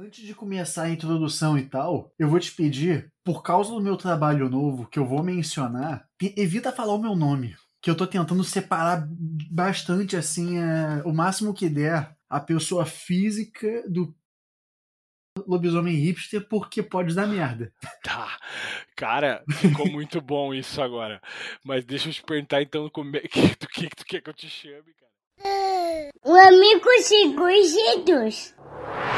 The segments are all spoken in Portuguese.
Antes de começar a introdução e tal, eu vou te pedir, por causa do meu trabalho novo que eu vou mencionar, evita falar o meu nome. Que eu tô tentando separar bastante, assim, é, o máximo que der, a pessoa física do lobisomem hipster, porque pode dar merda. Tá. Cara, ficou muito bom isso agora. Mas deixa eu te perguntar então como é que, do que, que tu quer que eu te chame, cara. O amigo Seguridos.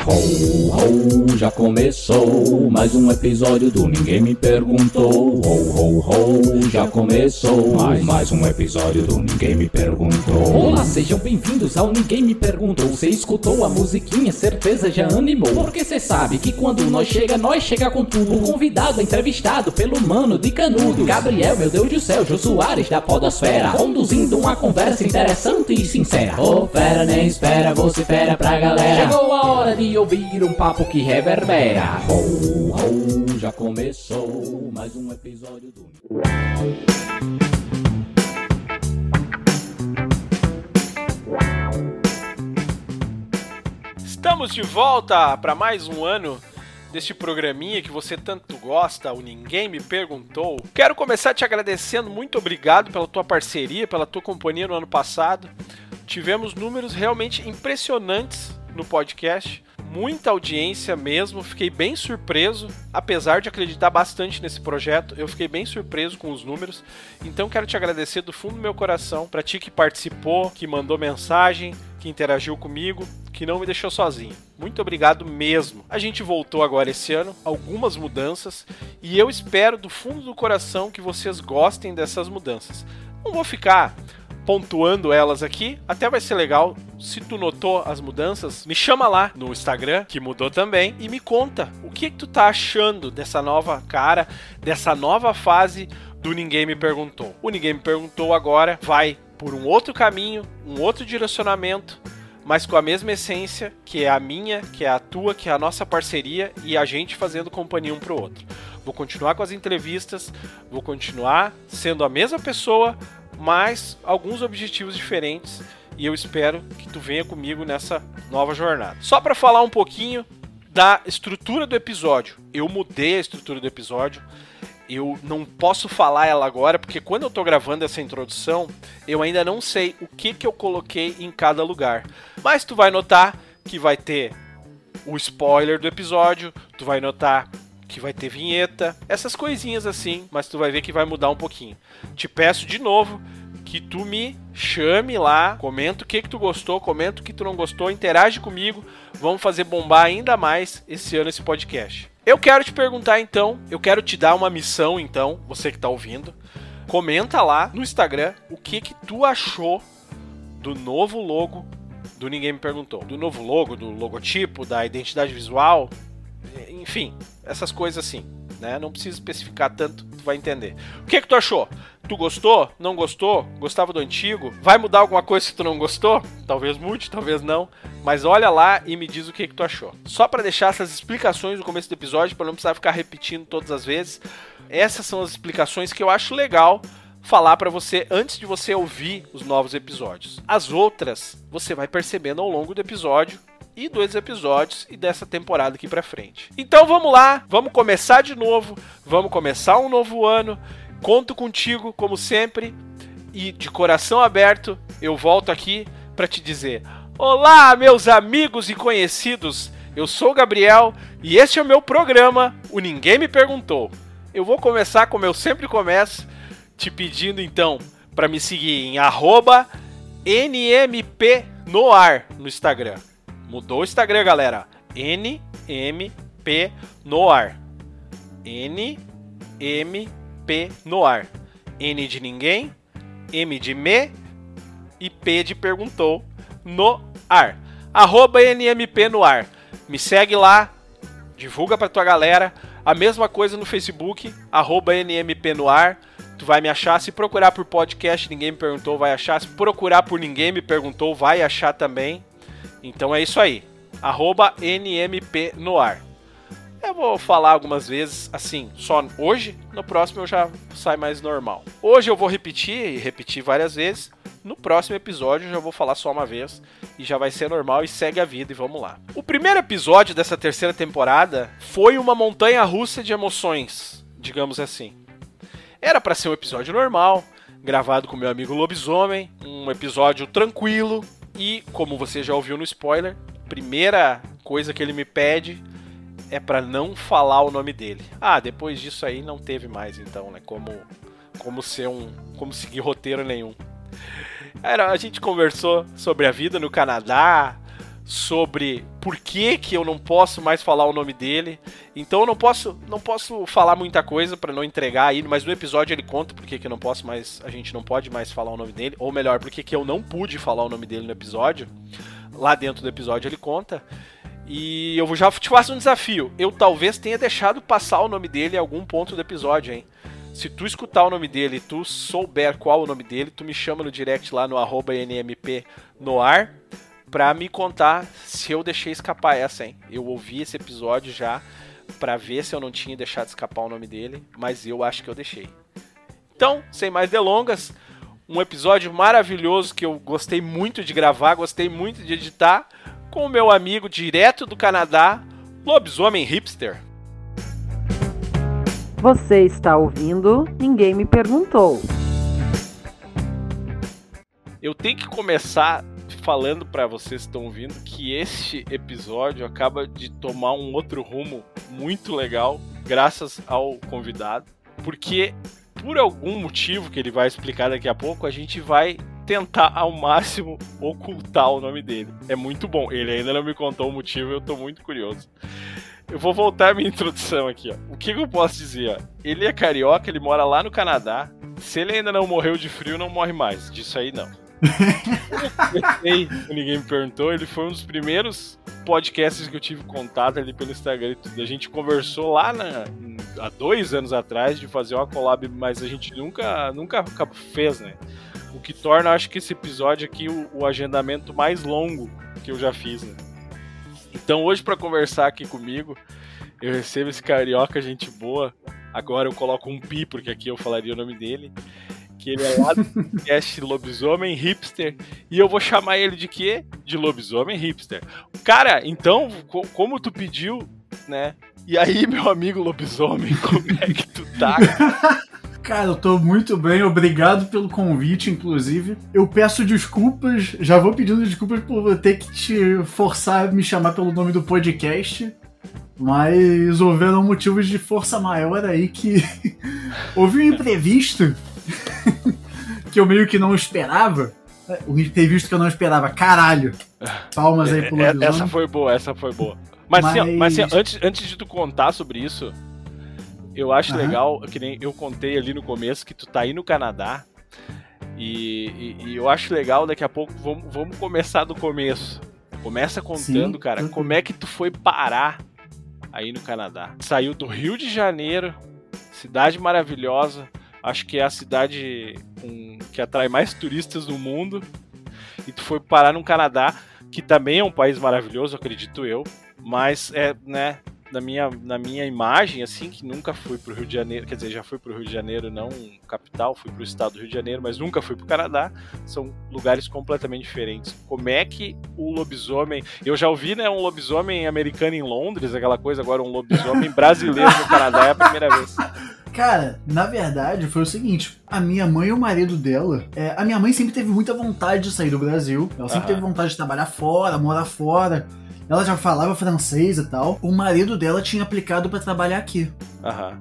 Ho, ho, já começou mais um episódio do Ninguém Me Perguntou. Ho, ho, ho, já começou mais, mais um episódio do Ninguém Me Perguntou. Olá, sejam bem-vindos ao Ninguém Me Perguntou. Você escutou a musiquinha, certeza já animou. Porque cê sabe que quando nós chega, nós chega com tudo. O convidado entrevistado pelo mano de canudo. Gabriel, meu Deus do céu, Jô Soares da Podosfera. Conduzindo uma conversa interessante e sincera. Ô, oh, fera, nem espera, você fera pra galera. Chegou a hora de ouvir um papo que reverbera. Ho, ho, já começou mais um episódio do. Estamos de volta para mais um ano deste programinha que você tanto gosta, o Ninguém Me Perguntou. Quero começar te agradecendo, muito obrigado pela tua parceria, pela tua companhia no ano passado. Tivemos números realmente impressionantes no podcast muita audiência mesmo, fiquei bem surpreso, apesar de acreditar bastante nesse projeto, eu fiquei bem surpreso com os números. Então quero te agradecer do fundo do meu coração para ti que participou, que mandou mensagem, que interagiu comigo, que não me deixou sozinho. Muito obrigado mesmo. A gente voltou agora esse ano, algumas mudanças, e eu espero do fundo do coração que vocês gostem dessas mudanças. Não vou ficar pontuando elas aqui. Até vai ser legal. Se tu notou as mudanças, me chama lá no Instagram, que mudou também, e me conta o que, que tu tá achando dessa nova cara, dessa nova fase do Ninguém Me Perguntou. O Ninguém Me Perguntou agora vai por um outro caminho, um outro direcionamento, mas com a mesma essência, que é a minha, que é a tua, que é a nossa parceria e a gente fazendo companhia um pro outro. Vou continuar com as entrevistas, vou continuar sendo a mesma pessoa, mas alguns objetivos diferentes e eu espero que tu venha comigo nessa nova jornada. Só para falar um pouquinho da estrutura do episódio. Eu mudei a estrutura do episódio. Eu não posso falar ela agora porque quando eu estou gravando essa introdução, eu ainda não sei o que que eu coloquei em cada lugar. Mas tu vai notar que vai ter o spoiler do episódio, tu vai notar que vai ter vinheta, essas coisinhas assim, mas tu vai ver que vai mudar um pouquinho. Te peço de novo que tu me chame lá, comenta o que que tu gostou, comenta o que tu não gostou, interage comigo, vamos fazer bombar ainda mais esse ano esse podcast. Eu quero te perguntar então, eu quero te dar uma missão então, você que tá ouvindo, comenta lá no Instagram o que que tu achou do novo logo do Ninguém Me Perguntou. Do novo logo, do logotipo, da identidade visual, enfim, essas coisas assim, né? Não precisa especificar tanto, tu vai entender. O que que tu achou? Tu gostou? Não gostou? Gostava do antigo? Vai mudar alguma coisa se tu não gostou? Talvez mude, talvez não. Mas olha lá e me diz o que que tu achou. Só para deixar essas explicações no começo do episódio, para não precisar ficar repetindo todas as vezes. Essas são as explicações que eu acho legal falar para você antes de você ouvir os novos episódios. As outras você vai percebendo ao longo do episódio e dois episódios e dessa temporada aqui para frente. Então vamos lá, vamos começar de novo, vamos começar um novo ano. Conto contigo como sempre e de coração aberto eu volto aqui para te dizer: Olá, meus amigos e conhecidos. Eu sou o Gabriel e este é o meu programa, o Ninguém Me Perguntou. Eu vou começar como eu sempre começo, te pedindo então para me seguir em NMP no ar no Instagram. Mudou o Instagram, galera. NMP Noar. NMP Noar. N de ninguém, M de me e P de perguntou no ar. Arroba NMP no ar. Me segue lá, divulga pra tua galera. A mesma coisa no Facebook, arroba NMP no ar. Tu vai me achar. Se procurar por podcast, ninguém me perguntou, vai achar. Se procurar por ninguém me perguntou, vai achar também. Então é isso aí. Arroba NMP no ar. Eu vou falar algumas vezes assim, só hoje, no próximo eu já sai mais normal. Hoje eu vou repetir e repetir várias vezes No próximo episódio eu já vou falar só uma vez e já vai ser normal e segue a vida e vamos lá. O primeiro episódio dessa terceira temporada foi uma montanha russa de emoções, digamos assim. Era para ser um episódio normal, gravado com meu amigo Lobisomem, um episódio tranquilo e, como você já ouviu no spoiler, primeira coisa que ele me pede é para não falar o nome dele. Ah, depois disso aí não teve mais então, né? Como como ser um, como seguir roteiro nenhum. Era, a gente conversou sobre a vida no Canadá, sobre por que, que eu não posso mais falar o nome dele. Então eu não posso, não posso falar muita coisa para não entregar aí, mas no episódio ele conta por que, que eu não posso mais, a gente não pode mais falar o nome dele, ou melhor, por que, que eu não pude falar o nome dele no episódio. Lá dentro do episódio ele conta. E eu já te faço um desafio. Eu talvez tenha deixado passar o nome dele em algum ponto do episódio, hein? Se tu escutar o nome dele e tu souber qual o nome dele, tu me chama no direct lá no arroba NMP no ar pra me contar se eu deixei escapar essa, hein? Eu ouvi esse episódio já pra ver se eu não tinha deixado escapar o nome dele, mas eu acho que eu deixei. Então, sem mais delongas, um episódio maravilhoso que eu gostei muito de gravar, gostei muito de editar, com o meu amigo direto do Canadá, Lobisomem Hipster. Você está ouvindo? Ninguém me perguntou. Eu tenho que começar falando para vocês que estão ouvindo que este episódio acaba de tomar um outro rumo muito legal, graças ao convidado, porque por algum motivo que ele vai explicar daqui a pouco, a gente vai tentar ao máximo ocultar o nome dele. É muito bom. Ele ainda não me contou o motivo, eu tô muito curioso. Eu vou voltar a minha introdução aqui, ó. O que, que eu posso dizer? Ele é carioca, ele mora lá no Canadá. Se ele ainda não morreu de frio, não morre mais. Disso aí não. Ninguém me perguntou. Ele foi um dos primeiros podcasts que eu tive contato ali pelo Instagram e tudo. A gente conversou lá na, há dois anos atrás de fazer uma collab, mas a gente nunca, nunca fez, né? O que torna, acho que esse episódio aqui o, o agendamento mais longo que eu já fiz, né? Então hoje para conversar aqui comigo, eu recebo esse carioca, gente boa. Agora eu coloco um pi, porque aqui eu falaria o nome dele. Que ele é lá do podcast Lobisomem Hipster. E eu vou chamar ele de quê? De Lobisomem Hipster. Cara, então, co como tu pediu, né? E aí, meu amigo Lobisomem, como é que tu tá? Cara, eu tô muito bem, obrigado pelo convite, inclusive. Eu peço desculpas, já vou pedindo desculpas por ter que te forçar a me chamar pelo nome do podcast. Mas houveram motivos de força maior aí que houve um imprevisto que eu meio que não esperava. O imprevisto que eu não esperava, caralho. Palmas aí pro É, lobisomem. Essa foi boa, essa foi boa. Mas, assim, Mas- mas assim, antes, antes de tu contar sobre isso, eu acho Aham. legal, que nem eu contei ali no começo, que tu tá aí no Canadá. E, e- e eu acho legal, daqui a pouco, vamos, vamos começar do começo. Começa contando, Sim, cara, tranquilo. como é que tu foi parar aí no Canadá? Saiu do Rio de Janeiro, cidade maravilhosa. Acho que é a cidade com- que atrai mais turistas no mundo. E tu foi parar no Canadá, que também é um país maravilhoso, acredito eu. Mas é, né, na minha, na minha imagem, assim, que nunca fui pro Rio de Janeiro, quer dizer, já fui pro Rio de Janeiro, não capital, fui pro estado do Rio de Janeiro, mas nunca fui pro Canadá. São lugares completamente diferentes. Como é que o lobisomem. Eu já ouvi, né, um lobisomem americano em Londres, aquela coisa, agora um lobisomem brasileiro no Canadá é a primeira vez. Cara, na verdade foi o seguinte: a minha mãe e o marido dela. é, a minha mãe sempre teve muita vontade de sair do Brasil. Ela sempre Aham. teve vontade de trabalhar fora, morar fora. Ela já falava francês e tal. O marido dela tinha aplicado pra trabalhar aqui. Aham.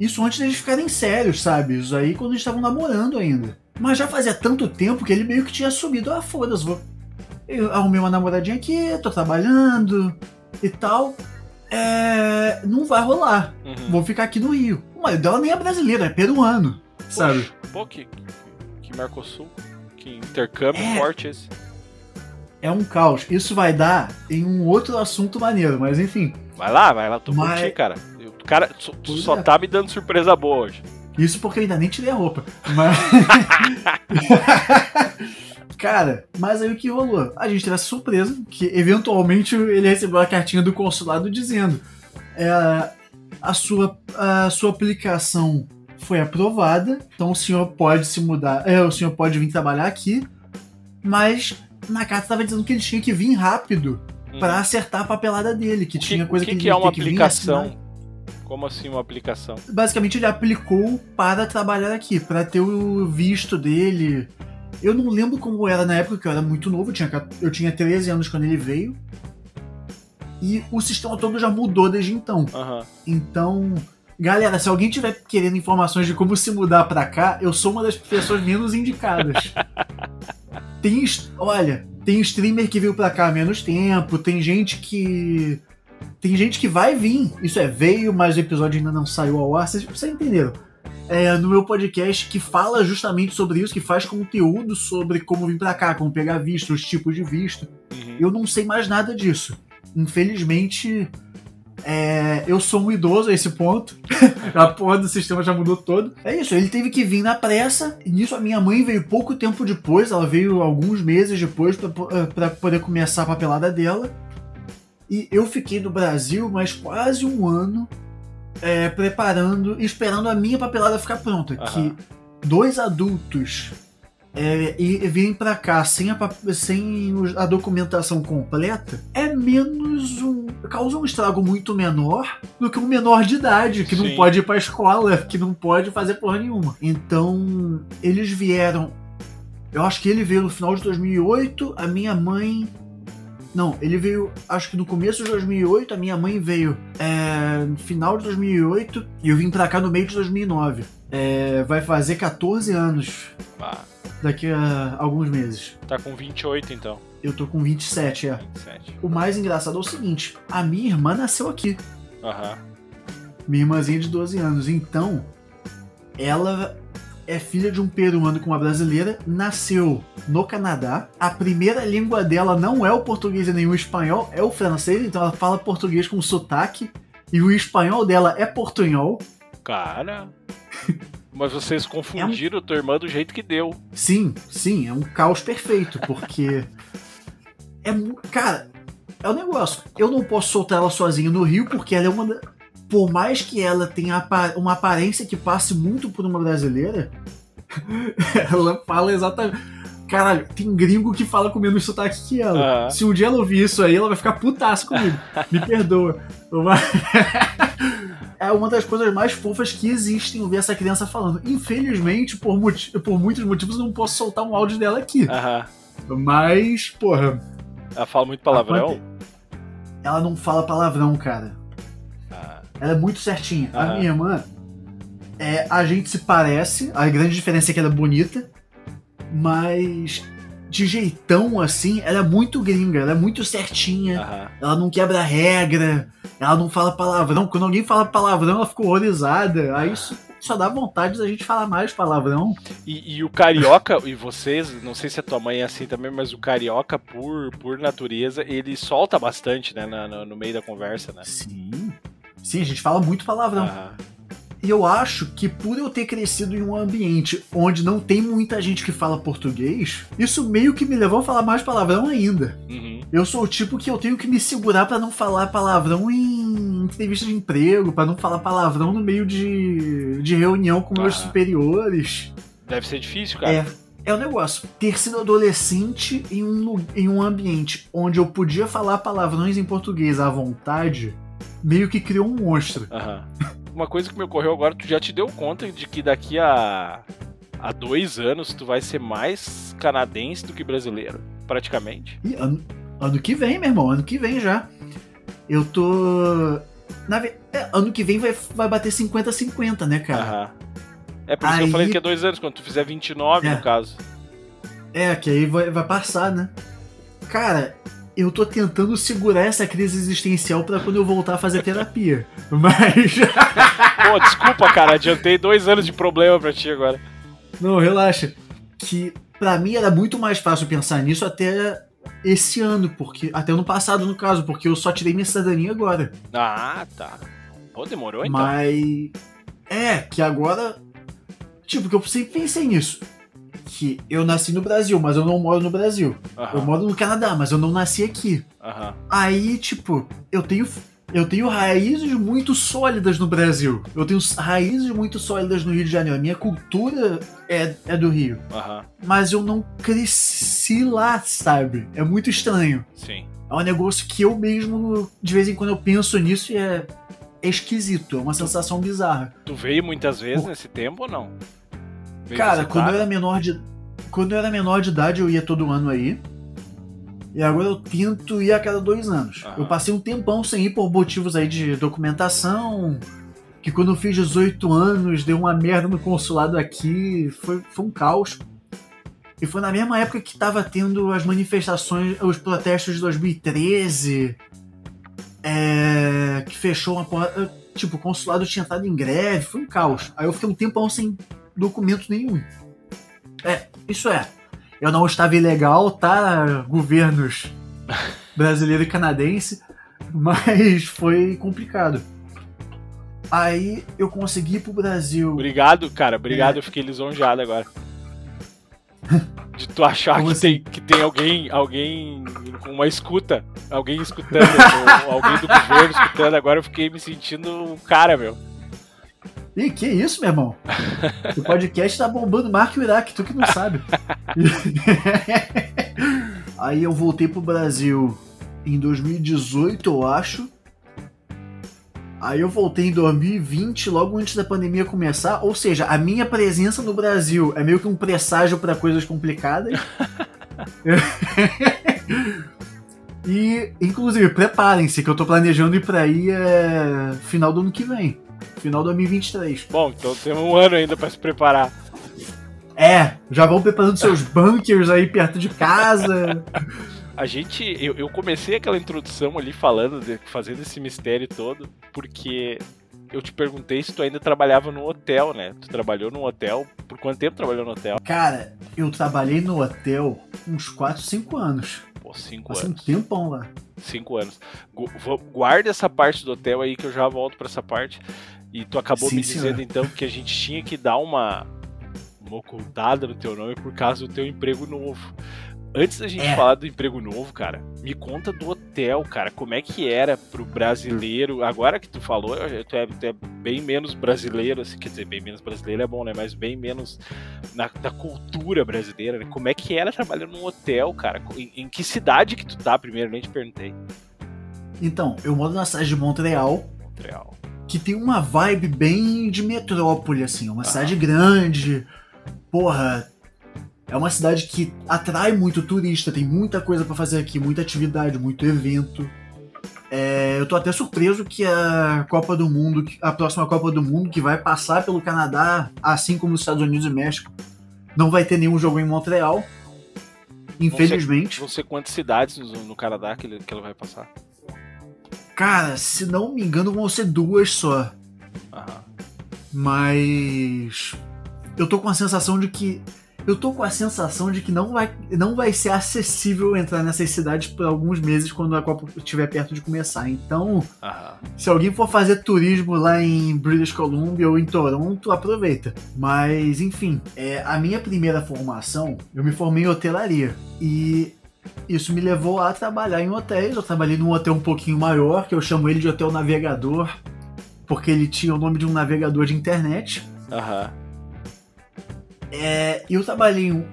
Isso antes deles ficarem sérios, sabe? Isso aí quando eles estavam namorando ainda. Mas já fazia tanto tempo que ele meio que tinha subido. Ah, foda-se, vou. Eu arrumei uma namoradinha aqui, tô trabalhando e tal. É. Não vai rolar. Uhum. Vou ficar aqui no Rio. O marido dela nem é brasileiro, é peruano. Sabe? Poxa, Pô, que, que Mercosul. Que intercâmbio É. forte esse. É um caos. Isso vai dar em um outro assunto maneiro, mas enfim. Vai lá, vai lá, tô Mas- cara. Eu- cara, tu, tu só é. tá me dando surpresa boa hoje. Isso porque eu ainda nem tirei a roupa. Mas. Cara, mas aí o que rolou? A gente teve essa surpresa que eventualmente ele recebeu a cartinha do consulado dizendo é, a, sua, a sua aplicação foi aprovada, então o senhor pode se mudar, é, o senhor pode vir trabalhar aqui, Mas na carta tava dizendo que ele tinha que vir rápido Hum. pra acertar a papelada dele, que que, tinha coisa que, que, que ele é uma aplicação? Como assim uma aplicação? Basicamente ele aplicou para trabalhar aqui, para ter o visto dele. Eu não lembro como era na época, que eu era muito novo, eu tinha, 14 eu tinha 13 anos quando ele veio. E o sistema todo já mudou desde então. Aham. Então, galera, se alguém tiver querendo informações de como se mudar pra cá, eu sou uma das pessoas menos indicadas. tem, olha, tem streamer que veio pra cá há menos tempo, tem gente que tem gente que vai vir. Isso é, veio, mas o episódio ainda não saiu ao ar, vocês, vocês entenderam. É, no meu podcast que fala justamente sobre isso, que faz conteúdo sobre como vir pra cá, como pegar visto, os tipos de visto. Uhum. Eu não sei mais nada disso. Infelizmente, é, eu sou um idoso a esse ponto. a porra do sistema já mudou todo. É isso, ele teve que vir na pressa. E nisso a minha mãe veio pouco tempo depois, ela veio alguns meses depois po- eh, poder começar a papelada dela. E eu fiquei no Brasil mais quase um ano é, preparando, esperando a minha papelada ficar pronta. Aham. Que dois adultos é, e virem pra cá sem, a, sem a documentação completa é menos um. causa um estrago muito menor do que um menor de idade que não Sim. pode ir pra escola, que não pode fazer porra nenhuma. Então, eles vieram. Eu acho que ele veio no final de 2008, a minha mãe. Não, ele veio, acho que no começo de 2008, a minha mãe veio é, no final de 2008 e eu vim pra cá no meio de 2009. É, vai fazer 14 anos Ah, daqui a alguns meses. tá com 28 então. Eu tô com 27, é. 27. O mais engraçado é o seguinte: a minha irmã nasceu aqui. Aham. Minha irmãzinha de 12 anos. Então, ela é filha de um peruano com uma brasileira, nasceu no Canadá. A primeira língua dela não é o português e nem o espanhol, é o francês, então ela fala português com sotaque. E o espanhol dela é portunhol. Cara. Mas vocês confundiram tua irmã do jeito que deu. Sim, sim, é um caos perfeito, porque. é. Cara, é um negócio. Eu não posso soltar ela sozinha no Rio, porque ela é uma. Por mais que ela tenha uma aparência que passe muito por uma brasileira, ela fala exatamente. Caralho, tem gringo que fala com menos sotaque que ela. Aham. Se um dia ela ouvir isso aí, ela vai ficar putaça comigo. Me perdoa. É uma das coisas mais fofas que existem ouvir essa criança falando. Infelizmente, por, por muitos motivos, eu não posso soltar um áudio dela aqui. Aham. Mas, porra, Ela fala muito palavrão? ela não fala palavrão, cara. Ah, Ela é muito certinha. A minha irmã, é, a gente se parece, a grande diferença é que ela é bonita, mas de jeitão assim, ela é muito gringa, ela é muito certinha, aham. ela não quebra regra, ela não fala palavrão. Quando alguém fala palavrão, ela fica horrorizada. Aí isso só dá vontade da gente falar mais palavrão. E, e o carioca, e vocês, não sei se a tua mãe é assim também, mas o carioca, por, por natureza, ele solta bastante, né, no, no meio da conversa, né? Sim. Sim, a gente fala muito palavrão. Aham. E eu acho que por eu ter crescido em um ambiente onde não tem muita gente que fala português, isso meio que me levou a falar mais palavrão ainda. Uhum. Eu sou o tipo que eu tenho que me segurar pra não falar palavrão em entrevista de emprego, pra não falar palavrão no meio de, de reunião com meus Ah. superiores. Deve ser difícil, cara. É, é o negócio. Ter sido adolescente em um, em um ambiente onde eu podia falar palavrões em português à vontade, meio que criou um monstro. Aham. Uma coisa que me ocorreu agora, tu já te deu conta de que daqui a, a dois anos tu vai ser mais canadense do que brasileiro, praticamente. E ano, ano que vem, meu irmão, ano que vem já. Eu tô. Na, é, ano que vem vai, vai bater 50-50, né, cara? Aham. É por isso que eu Aí- falei que é dois anos, quando tu fizer 29, É. no caso. É, que aí vai, vai passar, né? Cara, eu tô tentando segurar essa crise existencial pra quando eu voltar a fazer terapia. Mas. Pô, desculpa, cara, adiantei dois anos de problema pra ti agora. Não, relaxa. Que pra mim era muito mais fácil pensar nisso até esse ano, porque. Até ano passado, no caso, porque eu só tirei minha cidadania agora. Ah, tá. Pô, demorou então. Mas. É, que agora. Tipo, que eu sempre pensei nisso. Que eu nasci no Brasil, mas eu não moro no Brasil. Eu Aham, moro no Canadá, mas eu não nasci aqui. aham. Aí, tipo, eu tenho. eu tenho raízes muito sólidas no Brasil. Eu tenho raízes muito sólidas no Rio de Janeiro. A minha cultura é, é do Rio. Aham, Mas eu não cresci lá, sabe? É muito estranho. sim. É um negócio que eu mesmo, de vez em quando, eu penso nisso e é, é esquisito. É uma sensação bizarra. Tu veio muitas vezes nesse tempo ou não? Cara, quando eu era menor de. Quando eu era menor de idade, eu ia todo ano aí. E agora eu tento ir a cada dois anos. Aham. Eu passei um tempão sem ir por motivos aí de documentação. Que quando eu fiz 18 anos, deu uma merda no consulado aqui. Foi, foi um caos. E foi na mesma época que tava tendo as manifestações, os protestos de 2013. É, que fechou uma porra. Tipo, o consulado tinha estado em greve, foi um caos. Aí eu fiquei um tempão sem documento nenhum. É, isso é. Eu não estava ilegal, tá? Governos brasileiro e canadense, mas foi complicado. Aí eu consegui ir pro Brasil. Obrigado, cara. Obrigado, É. eu fiquei lisonjeado agora. De tu achar Como que, assim? tem, que tem alguém, alguém com uma escuta, alguém escutando, alguém do governo escutando, agora eu fiquei me sentindo um cara, meu. Ih, que isso, meu irmão? O podcast tá bombando o Iraque, tu que não sabe. Aí eu voltei pro Brasil em 2018, eu acho. Aí eu voltei em 2020, logo antes da pandemia começar. Ou seja, a minha presença no Brasil é meio que um presságio pra coisas complicadas. e, inclusive, preparem-se que eu tô planejando ir pra aí é, final do ano que vem. Final de 2023. Bom, então temos um ano ainda pra se preparar. É, já vão preparando seus bunkers aí perto de casa. A gente, eu, eu comecei aquela introdução ali falando, de- fazendo esse mistério todo, porque eu te perguntei se tu ainda trabalhava no hotel, né? Tu trabalhou no hotel, por quanto tempo trabalhou no hotel? Cara, eu trabalhei no hotel uns 4, 5 anos. Cinco Passei um anos. tempão lá. Cinco anos. Guarda essa parte do hotel aí que eu já volto pra essa parte. E tu acabou Sim, me dizendo então que a gente tinha que dar uma, uma ocultada no teu nome por causa do teu emprego novo. Antes da gente É. falar do emprego novo, cara, me conta do hotel, cara. Como é que era pro brasileiro? Agora que tu falou, tu é, tu é bem menos brasileiro, assim, quer dizer, bem menos brasileiro é bom, né? Mas bem menos na, da cultura brasileira, né? Como é que era trabalhando num hotel, cara? Em, em que cidade que tu tá primeiro? Nem te perguntei. Então, eu moro na cidade de Montreal, Montreal. que tem uma vibe bem de metrópole, assim. Uma Ah. cidade grande. Porra, é uma cidade que atrai muito turista, tem muita coisa pra fazer aqui, muita atividade, muito evento. É, eu tô até surpreso que a Copa do Mundo, a próxima Copa do Mundo, que vai passar pelo Canadá, assim como os Estados Unidos e México, não vai ter nenhum jogo em Montreal. Infelizmente. Vão ser quantas cidades no, no Canadá que, ele, que ela vai passar? Cara, se não me engano, vão ser duas só. Aham. Mas eu tô com a sensação de que eu tô com a sensação de que não vai, não vai ser acessível entrar nessas cidades por alguns meses quando a Copa estiver perto de começar. Então, Aham. se alguém for fazer turismo lá em British Columbia ou em Toronto, aproveita. Mas, enfim, é, a minha primeira formação, eu me formei em hotelaria. E isso me levou a trabalhar em hotéis. Eu trabalhei num hotel um pouquinho maior, que eu chamo ele de Hotel Navegador, porque ele tinha o nome de um navegador de internet. Aham. É, e em um.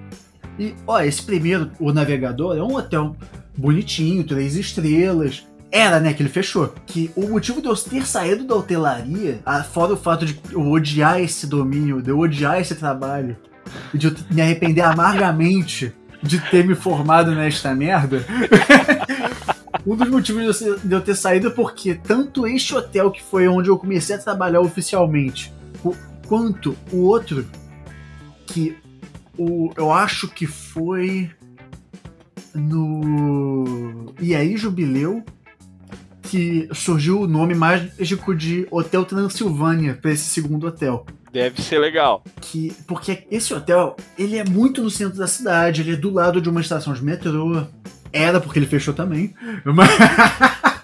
E, ó, esse primeiro, o navegador, é um hotel bonitinho, três estrelas. Era, né, que ele fechou. Que o motivo de eu ter saído da hotelaria, fora o fato de eu odiar esse domínio, de eu odiar esse trabalho, e de eu me arrepender amargamente de ter me formado nesta merda. um dos motivos de eu ter saído é porque tanto este hotel, que foi onde eu comecei a trabalhar oficialmente, qu- quanto o outro, que o, eu acho que foi no e aí Jubileu que surgiu o nome mágico de Hotel Transilvânia para esse segundo hotel. Deve ser legal. Que, porque esse hotel, ele é muito no centro da cidade, ele é do lado de uma estação de metrô. Era porque ele fechou também. Mas,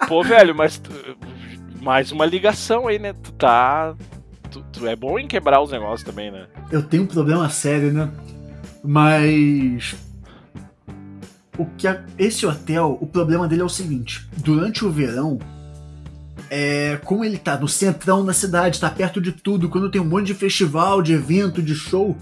Pô, velho, mas mais uma ligação aí, né? Tu tá. Tu, tu é bom em quebrar os negócios também, né? eu tenho um problema sério, né? Mas o que a- esse hotel, o problema dele é o seguinte: durante o verão, é, como ele tá no centrão da cidade, tá perto de tudo, quando tem um monte de festival, de evento, de show,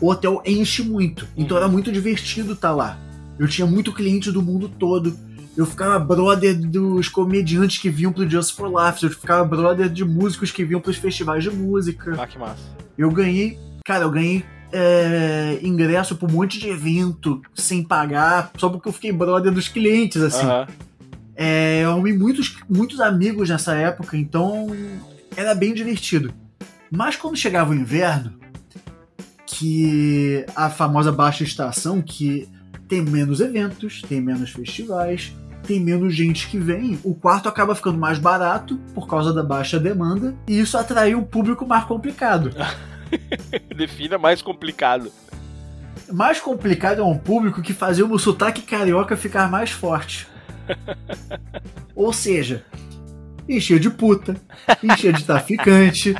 o hotel enche muito. Então era muito divertido estar lá. Eu tinha muito cliente do mundo todo. Eu ficava brother dos comediantes que vinham pro Just for Laughs. Eu ficava brother de músicos que vinham pros festivais de música. Ah, que massa. Eu ganhei, cara, eu ganhei é, ingresso pra um monte de evento sem pagar, só porque eu fiquei brother dos clientes, assim. Aham. É, eu arrumei muitos, muitos amigos nessa época, então era bem divertido. Mas quando chegava o inverno, que a famosa baixa estação, que tem menos eventos, tem menos festivais, tem menos gente que vem, o quarto acaba ficando mais barato por causa da baixa demanda, e isso atraiu um público mais complicado. Defina mais complicado. Mais complicado é um público que fazia o sotaque carioca ficar mais forte. Ou seja, enchia de puta, enchia de traficante,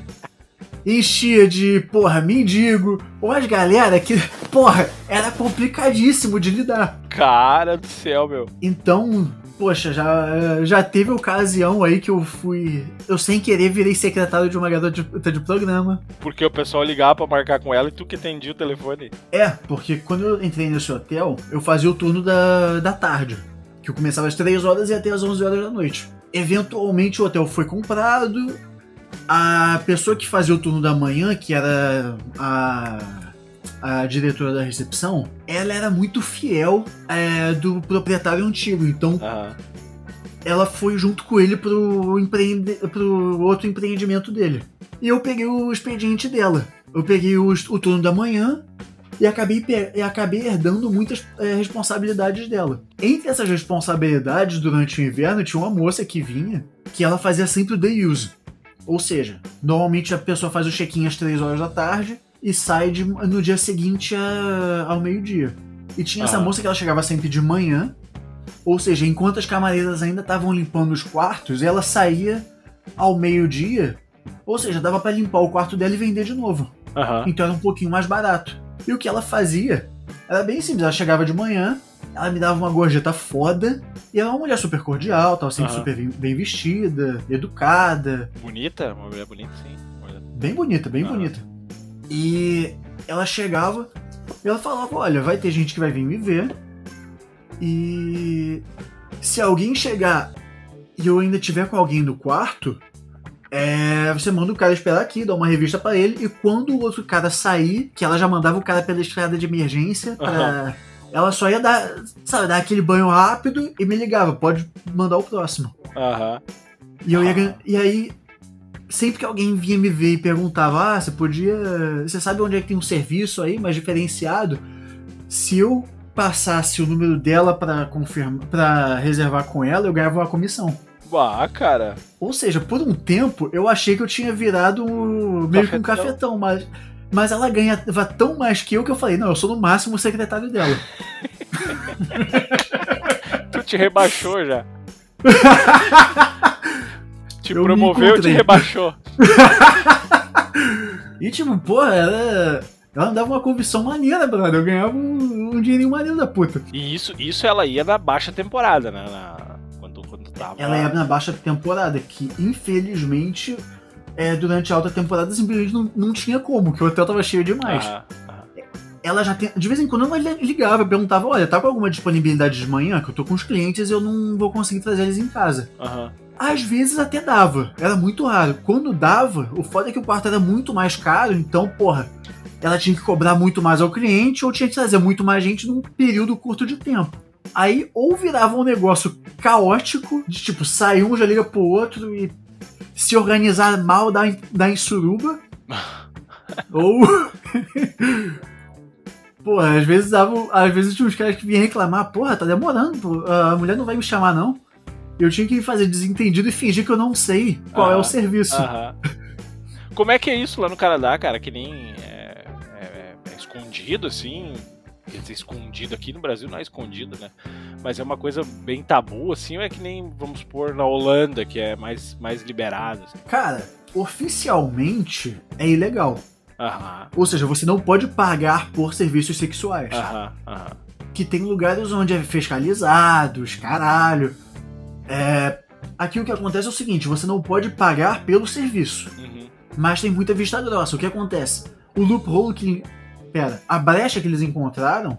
enchia de, porra, mendigo, ou as galera que, porra, era complicadíssimo de lidar. Cara do céu, meu. Então, poxa, já, já teve ocasião aí que eu fui. Eu sem querer virei secretário de uma garota de, de programa. Porque o pessoal ligava pra marcar com ela e tu que atendia o telefone. É, porque quando eu entrei nesse hotel, eu fazia o turno da, da tarde. Que eu começava às 3 horas e até às 11 horas da noite. Eventualmente o hotel foi comprado. A pessoa que fazia o turno da manhã, que era a, a diretora da recepção, ela era muito fiel é, do proprietário antigo. Então ela foi junto com ele pro, empreende, pro outro empreendimento dele. E eu peguei o expediente dela. Eu peguei o, o turno da manhã e acabei, e acabei herdando muitas eh, responsabilidades dela. Entre essas responsabilidades, durante o inverno, tinha uma moça que vinha que ela fazia sempre o day use. Ou seja, normalmente a pessoa faz o check-in às 3 horas da tarde e sai de- no dia seguinte a- ao meio-dia. E tinha essa Ah. moça que ela chegava sempre de manhã, ou seja, enquanto as camareiras ainda estavam limpando os quartos, ela saía ao meio-dia, ou seja, dava pra limpar o quarto dela e vender de novo. Aham. Então era um pouquinho mais barato. E o que ela fazia era bem simples. Ela chegava de manhã, ela me dava uma gorjeta foda, e ela é uma mulher super cordial, tava sempre Aham. super bem- vestida, educada, Bonita? Uma mulher bonita, sim. Bem bonita, bem Ah. bonita. E ela chegava e ela falava: Olha, vai ter gente que vai vir me ver. E se alguém chegar e eu ainda tiver com alguém no quarto, é, você manda o cara esperar aqui, dá uma revista pra ele. E quando o outro cara sair, que ela já mandava o cara pela estrada de emergência, pra- Aham. Ela só ia dar, sabe, dar aquele banho rápido e me ligava: Pode mandar o próximo. Aham. E eu ia gan- E aí, sempre que alguém vinha me ver e perguntava: Ah, você podia. Você sabe onde é que tem um serviço aí mais diferenciado? Se eu passasse o número dela pra confirmar, para reservar com ela, eu ganhava uma comissão. Ah, cara. Ou seja, por um tempo eu achei que eu tinha virado meio que um cafetão, mas. Mas ela ganhava tão mais que eu que eu falei, não, eu sou no máximo o secretário dela. Tu te rebaixou já. te Eu promoveu e te rebaixou. E tipo, porra, ela, ela dava uma comissão maneira, brother. Eu ganhava um, um dinheirinho maneiro da puta. E isso, isso ela ia na baixa temporada, né? Na- quando, quando tava. Ela ia na baixa temporada, que infelizmente, é, durante a alta temporada simplesmente não, não tinha como, que o hotel tava cheio demais. Aham, aham. Ela já tem. De vez em quando ela ligava, perguntava: olha, tá com alguma disponibilidade de manhã? Que eu tô com os clientes e eu não vou conseguir trazer eles em casa. Aham. Às vezes até dava, era muito raro. Quando dava, o foda é que o quarto era muito mais caro, então, porra, ela tinha que cobrar muito mais ao cliente ou tinha que trazer muito mais gente num período curto de tempo. Aí ou virava um negócio caótico, de tipo, sai um, já liga pro outro e se organizar mal dá em, dá em suruba. ou. Porra, às vezes dava. Às vezes tinha uns caras que vinham reclamar, porra, tá demorando, pô, a mulher não vai me chamar, não. Eu tinha que fazer desentendido e fingir que eu não sei qual é Aham, o serviço. Aham. Como é que é isso lá no Canadá, cara? Que nem é, é- é escondido, assim. Quer dizer, escondido aqui no Brasil não é escondido, né? Mas é uma coisa bem tabu, assim, ou é que nem, vamos supor, na Holanda, que é mais, mais liberado. Assim. Cara, oficialmente é ilegal. Aham, Ou seja, você não pode pagar por serviços sexuais. aham, aham. Que tem lugares onde é fiscalizados, caralho. É, Aqui o que acontece é o seguinte: você não pode pagar pelo serviço, Uhum. mas tem muita vista grossa. O que acontece? O loophole que. Pera, a brecha que eles encontraram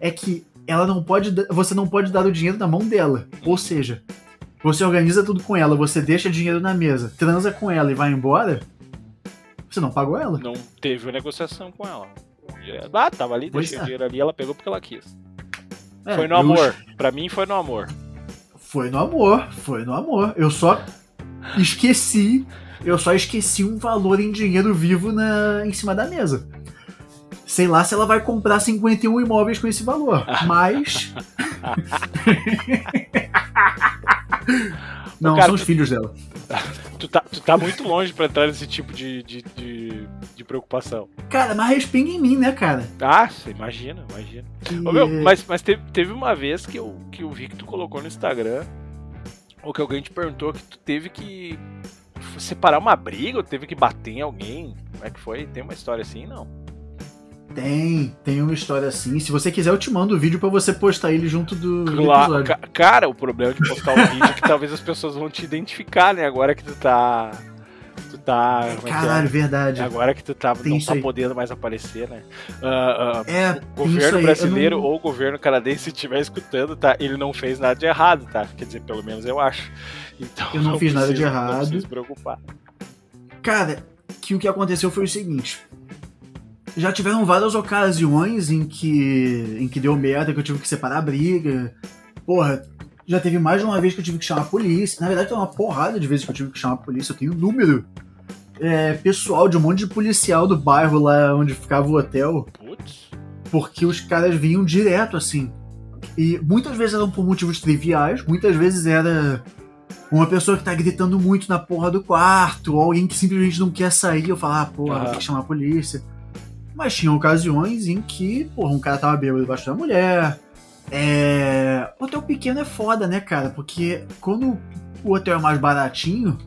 é que ela não pode. Você não pode dar o dinheiro na mão dela. Ou seja, você organiza tudo com ela, você deixa dinheiro na mesa, transa com ela e vai embora. Você não pagou ela. Não teve uma negociação com ela. Ah, tava ali, Pois deixei é. o dinheiro ali, ela pegou porque ela quis. É, foi no eu- amor. Pra mim foi no amor. Foi no amor, foi no amor. Eu só esqueci, eu só esqueci um valor em dinheiro vivo na, em cima da mesa. Sei lá se ela vai comprar 51 imóveis com esse valor, mas. Não, Cara, são os filhos dela. Tu tá, tu tá muito longe pra entrar nesse tipo de, de, de, de preocupação. Cara, mas respinga em mim, né, cara? Ah, imagina, imagina. Que- Ô, meu, mas mas teve, teve uma vez que eu, que eu vi que tu colocou no Instagram, ou que alguém te perguntou que tu teve que separar uma briga, ou teve que bater em alguém. Como é que foi? Tem uma história assim? Não. Tem, tem uma história assim. Se você quiser, eu te mando o vídeo pra você postar ele junto do, Claro, ca- cara, o problema de postar um vídeo é que talvez as pessoas vão te identificar, né? Agora que tu tá. Tu tá. é é? Caralho, verdade. Agora que tu tá, Tem não tá aí. podendo mais aparecer, né? Ah, ah, É, o governo brasileiro não- ou o governo canadense se estiver escutando, tá? Ele não fez nada de errado, tá? Quer dizer, pelo menos eu acho. Então, Eu não fiz nada de errado. Não se preocupar. Cara, que o que aconteceu foi o seguinte. Já tiveram várias ocasiões em que em que deu merda, que eu tive que separar a briga. Porra, já teve mais de uma vez que eu tive que chamar a polícia. Na verdade, tem uma porrada de vezes que eu tive que chamar a polícia. Eu tenho número é, pessoal de um monte de policial do bairro lá onde ficava o hotel, Putz. porque os caras vinham direto assim. E muitas vezes eram por motivos triviais, muitas vezes era uma pessoa que tá gritando muito na porra do quarto, ou alguém que simplesmente não quer sair, eu falar, ah, porra, ter que chamar a polícia. Mas tinha ocasiões em que, porra, um cara tava bêbado debaixo da mulher. É. Hotel pequeno é foda, né, cara? Porque quando o hotel é mais baratinho,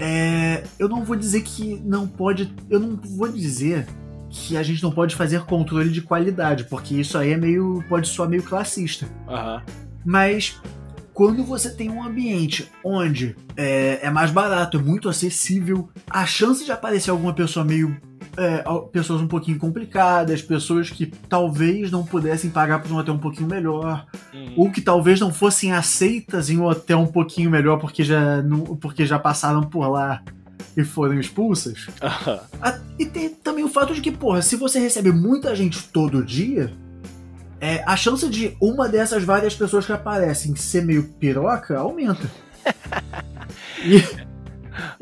é. Eu não vou dizer que não pode. Eu não vou dizer que a gente não pode fazer controle de qualidade, porque isso aí é meio. pode soar meio classista. Aham. Mas quando você tem um ambiente onde é, é mais barato, é muito acessível, a chance de aparecer alguma pessoa meio. É, pessoas um pouquinho complicadas, pessoas que talvez não pudessem pagar por um hotel um pouquinho melhor, Uhum. ou que talvez não fossem aceitas em um hotel um pouquinho melhor porque já, não, porque já passaram por lá e foram expulsas. Aham. Ah, E tem também o fato de que, porra, se você recebe muita gente todo dia, é, a chance de uma dessas várias pessoas que aparecem ser meio piroca aumenta. E,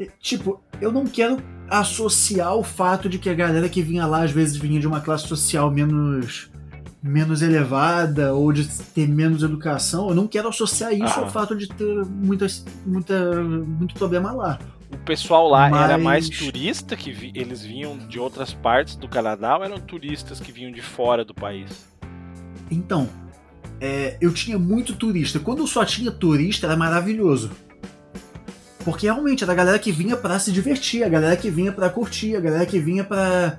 e, tipo, eu não quero associar o fato de que a galera que vinha lá às vezes vinha de uma classe social menos menos elevada ou de ter menos educação. Eu não quero associar isso ao Aham. fato de ter muitas, muita, muito problema lá. O pessoal lá era mais Mas- turista, que vi- eles vinham de outras partes do Canadá ou eram turistas que vinham de fora do país? Então, é, eu tinha muito turista. Quando eu só tinha turista, era maravilhoso. Porque realmente era a galera que vinha pra se divertir, a galera que vinha pra curtir, a galera que vinha pra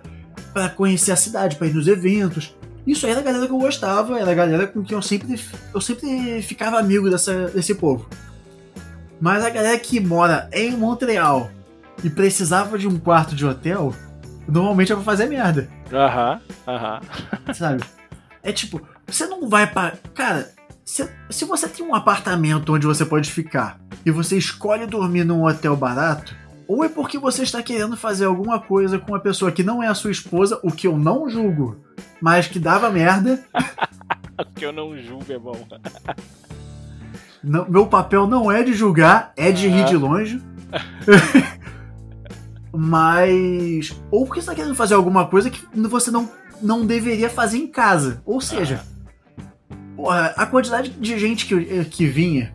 para conhecer a cidade, pra ir nos eventos. Isso aí era a galera que eu gostava, era a galera com quem eu sempre, eu sempre ficava amigo dessa, desse povo. Mas a galera que mora em Montreal e precisava de um quarto de hotel, normalmente é pra fazer merda Aham, aham. sabe? É tipo, você não vai para. Cara, se, se você tem um apartamento onde você pode ficar e você escolhe dormir num hotel barato, ou é porque você está querendo fazer alguma coisa com uma pessoa que não é a sua esposa, o que eu não julgo, mas que dava merda. que eu não julgo, é bom. Não- meu papel não é de julgar, é de rir Aham. de longe. Mas. Ou porque você está querendo fazer alguma coisa que você não, não deveria fazer em casa. Ou seja, porra, a quantidade de gente que, que vinha.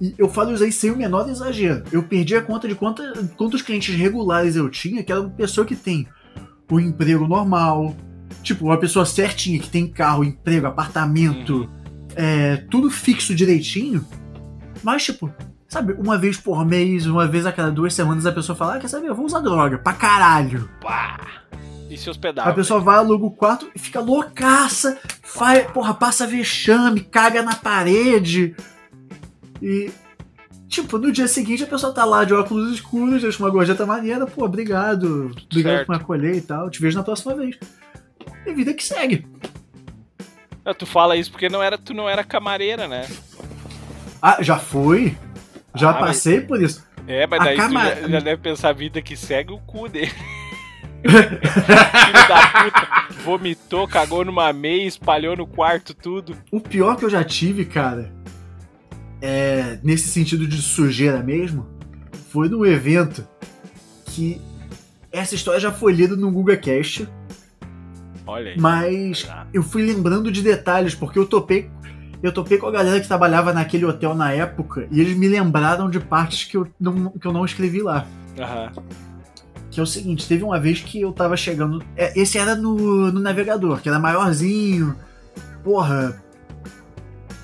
E eu falo isso aí sem o menor exagero. Eu perdi a conta de quanta, quantos clientes regulares eu tinha, que era uma pessoa que tem o emprego normal. Tipo, uma pessoa certinha que tem carro, emprego, apartamento, é, tudo fixo direitinho. Mas, tipo, sabe, uma vez por mês, uma vez a cada duas semanas a pessoa fala, ah, quer saber, eu vou usar droga, pra caralho. Pá! E se hospedava? a pessoa vai, aluga o quarto e fica loucaça, faz, porra, passa vexame, caga na parede. E, Tipo, no dia seguinte a pessoa tá lá de óculos escuros, deixa uma gorjeta maneira, pô, obrigado. Obrigado Certo. por me acolher e tal. Te vejo na próxima vez. E vida que segue. Ah, tu fala isso porque não era, tu não era camareira, né? Ah, já fui. Já Ah, mas- passei por isso. É, mas A daí tu já, já deve pensar a vida que segue o cu dele. Filho da puta. Vomitou, cagou numa meia, espalhou no quarto tudo. O pior que eu já tive, cara, é nesse sentido de sujeira mesmo, foi num evento que essa história já foi lida no Google Cast, Olha aí. mas eu fui lembrando de detalhes porque eu topei eu topei com a galera que trabalhava naquele hotel na época e eles me lembraram de partes que eu não, que eu não escrevi lá. Aham. Que é o seguinte, teve uma vez que eu tava chegando. é, Esse era no, no navegador, que era maiorzinho. Porra.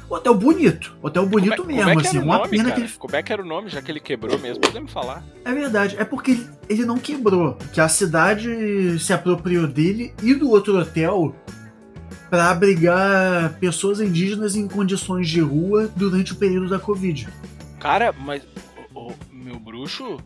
Hotel bonito. Hotel bonito como é, mesmo, como é assim. Uma nome, pena cara? que ele. Como é que era o nome, já que ele quebrou mesmo? Podemos falar. É verdade. É porque ele, ele não quebrou. Que a cidade se apropriou dele e do outro hotel pra abrigar pessoas indígenas em condições de rua durante o período da Covid. Cara, mas. ô, meu bruxo,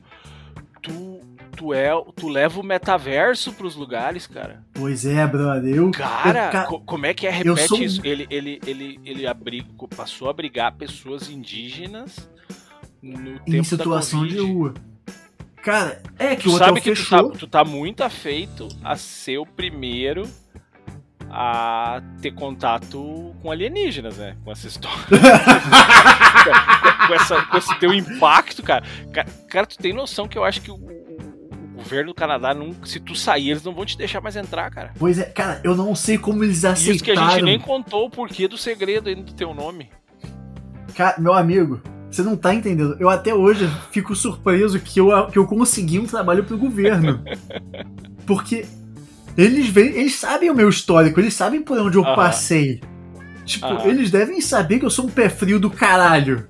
tu. Tu, é, tu leva o metaverso pros lugares, cara. Pois é, brother. Eu, Cara, eu, co- como é que é? Repete sou isso. Ele, ele, ele, ele abriga, passou a abrigar pessoas indígenas no tempo em situação da de rua. Cara, é que Tu o hotel sabe que tu fechou. tá, tu tá muito afeito a ser o primeiro a ter contato com alienígenas, né? Com essa história. com, essa, com esse teu impacto, cara. Ca- Cara, tu tem noção que eu acho que o governo do Canadá, não, se tu sair, eles não vão te deixar mais entrar, cara. Pois é, cara, eu não sei como eles aceitaram. Isso que a gente nem contou o porquê do segredo ainda do teu nome. Cara, meu amigo, você não tá entendendo. Eu até hoje fico surpreso que eu, que eu consegui um trabalho pro governo. Porque eles veem, eles sabem o meu histórico, eles sabem por onde eu Aham. passei. Tipo, Aham. eles devem saber que eu sou um pé frio do caralho.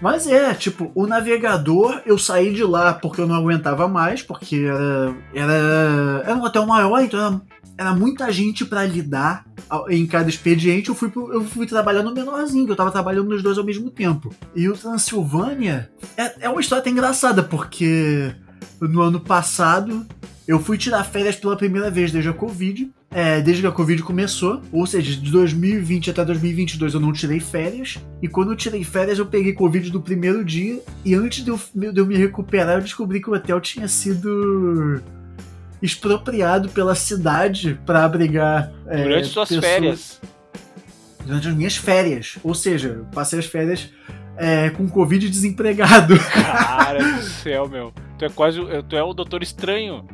Mas é, tipo, o navegador, eu saí de lá porque eu não aguentava mais, porque era. Era, era um hotel maior, então era, era muita gente pra lidar em cada expediente. Eu fui, pro- eu fui trabalhar no menorzinho, que eu tava trabalhando nos dois ao mesmo tempo. E o Transilvânia é, é uma história até engraçada, porque no ano passado eu fui tirar férias pela primeira vez desde a Covid. É, desde que a Covid começou, ou seja, de 2020 até 2022 eu não tirei férias. E quando eu tirei férias, eu peguei Covid do primeiro dia. E antes de eu, de eu me recuperar, eu descobri que o hotel tinha sido expropriado pela cidade para abrigar. é, Durante suas pessoas- férias. Durante as minhas férias. Ou seja, eu passei as férias é, com Covid desempregado. Cara do céu, meu. Tu é quase. Tu é o Doutor Estranho.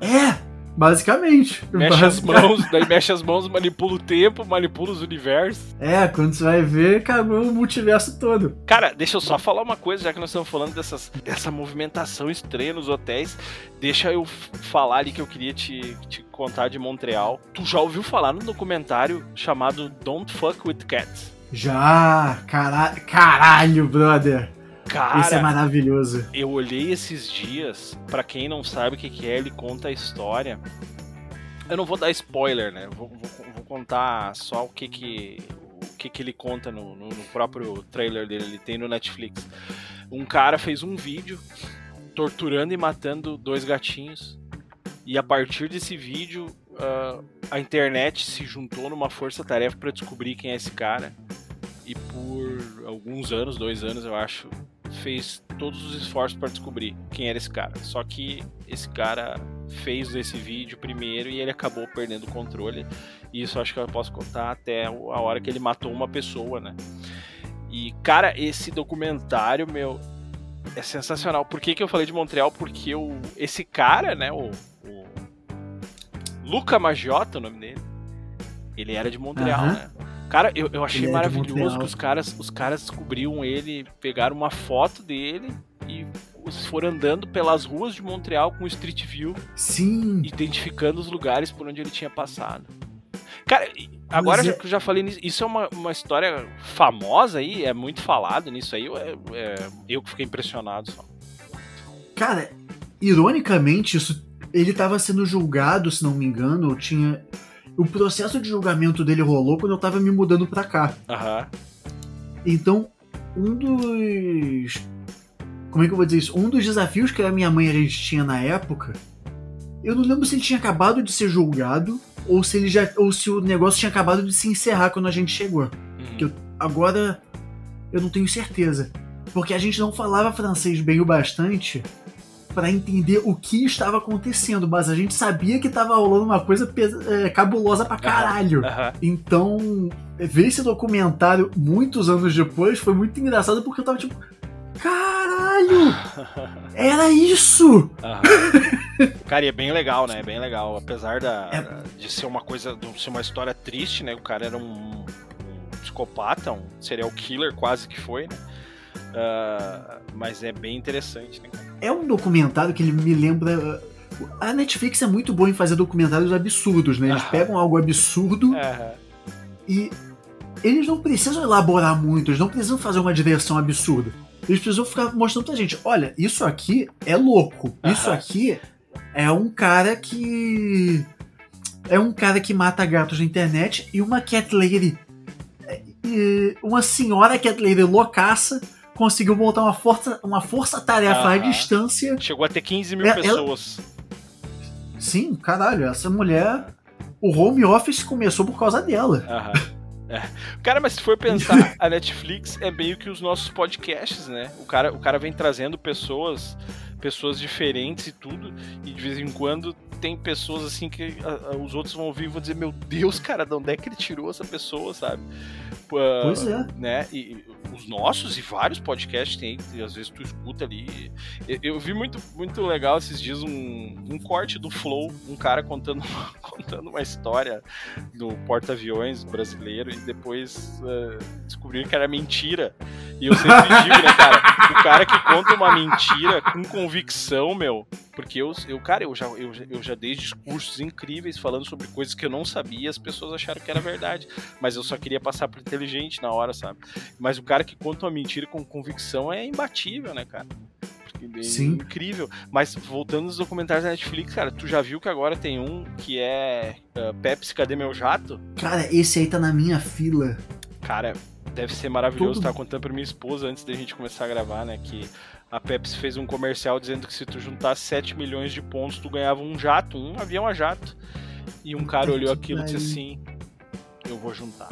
É, basicamente. Mexe as mãos, daí mexe as mãos, manipula o tempo, manipula os universos. É, quando você vai ver, cagou o multiverso todo. Cara, deixa eu só falar uma coisa, já que nós estamos falando dessas, dessa movimentação estranha nos hotéis. Deixa eu falar ali que eu queria te, te contar de Montreal. Tu já ouviu falar no documentário chamado Don't Fuck with Cats? Já, caralho, caralho, brother. Cara, Esse é maravilhoso. eu olhei esses dias, pra quem não sabe o que, que é, ele conta a história. Eu não vou dar spoiler, né? Vou, vou- vou contar só o que que, o que, que ele conta no, no- no próprio trailer dele, ele tem no Netflix. Um cara fez um vídeo torturando e matando dois gatinhos. E a partir desse vídeo, ah, a internet se juntou numa força-tarefa pra descobrir quem é esse cara. E por alguns anos, dois anos eu acho, fez todos os esforços para descobrir quem era esse cara. Só que esse cara fez esse vídeo primeiro e ele acabou perdendo o controle. E isso acho que eu posso contar até a hora que ele matou uma pessoa, né? E, cara, esse documentário, meu, é sensacional. Por que, que eu falei de Montreal? Porque o, esse cara, né, o, o Luca Magiota, o nome dele, ele era de Montreal, Aham. né? Cara, eu, eu achei é maravilhoso que os caras, os caras descobriram ele, pegaram uma foto dele e foram andando pelas ruas de Montreal com Street View, Sim. identificando os lugares por onde ele tinha passado. Cara, agora Mas já é- que eu já falei nisso, isso é uma, uma história famosa aí, é muito falado nisso aí, eu, é- eu que fiquei impressionado só. Cara, ironicamente, isso. Ele tava sendo julgado, se não me engano, eu tinha. O processo de julgamento dele rolou quando eu tava me mudando pra cá. Aham. Então, um dos. Como é que eu vou dizer isso? Um dos desafios que a minha mãe e a gente tinha na época. Eu não lembro se ele tinha acabado de ser julgado ou se ele já. ou se o negócio tinha acabado de se encerrar quando a gente chegou. Uhum. Eu- Agora eu não tenho certeza. Porque a gente não falava francês bem o bastante pra entender o que estava acontecendo, mas a gente sabia que tava rolando uma coisa é, cabulosa pra caralho. Aham. Então, ver esse documentário muitos anos depois foi muito engraçado porque eu tava tipo, caralho, era isso! Aham. Cara, e é bem legal, né? É bem legal. Apesar da, É. de ser uma coisa, de ser uma história triste, né? O cara era um, um psicopata, um serial killer quase que foi, né? Ah, mas é bem interessante, né? É um documentário que ele me lembra. A Netflix é muito boa em fazer documentários absurdos, né? Eles Aham. pegam algo absurdo Aham. e eles não precisam elaborar muito, eles não precisam fazer uma direção absurda. Eles precisam ficar mostrando pra gente: olha, isso aqui é louco. Isso Aham. aqui é um cara que. É um cara que mata gatos na internet e uma cat lady. é, Uma senhora cat lady loucaça conseguiu montar uma força, uma força-tarefa à Aham. distância. Chegou a ter 15 mil É, ela- pessoas. Sim, caralho, essa mulher. O home office começou por causa dela. Aham. É. Cara, mas se for pensar, a Netflix é meio que os nossos podcasts, né? O cara, o cara vem trazendo pessoas, pessoas diferentes e tudo, e de vez em quando tem pessoas assim que ah, ah, os outros vão ouvir e vão dizer, meu Deus, cara, de onde é que ele tirou essa pessoa, sabe? Ah, Pois é. né? E os nossos e vários podcasts tem, às vezes tu escuta ali. Eu, eu vi muito, muito legal esses dias um, um corte do Flow, um cara contando, contando uma história do porta-aviões brasileiro e depois eh, descobriram que era mentira. E eu sempre digo, né, cara, o cara que conta uma mentira com convicção, meu, porque eu, eu cara, eu já, eu, eu já dei discursos incríveis falando sobre coisas que eu não sabia e as pessoas acharam que era verdade. Mas eu só queria passar por inteligente na hora, sabe? Mas o cara que conta uma mentira com convicção é imbatível, né, cara? É Sim. incrível. Mas voltando nos documentários da Netflix, cara, tu já viu que agora tem um que é ah, Pepsi, cadê meu jato? Cara, esse aí tá na minha fila. Cara, deve ser maravilhoso. Todo- Tava contando pra minha esposa antes da gente começar a gravar, né? Que a Pepsi fez um comercial dizendo que se tu juntasse 7 milhões de pontos, tu ganhava um jato, um avião a jato. E um cara olhou aquilo e disse assim: Eu vou juntar.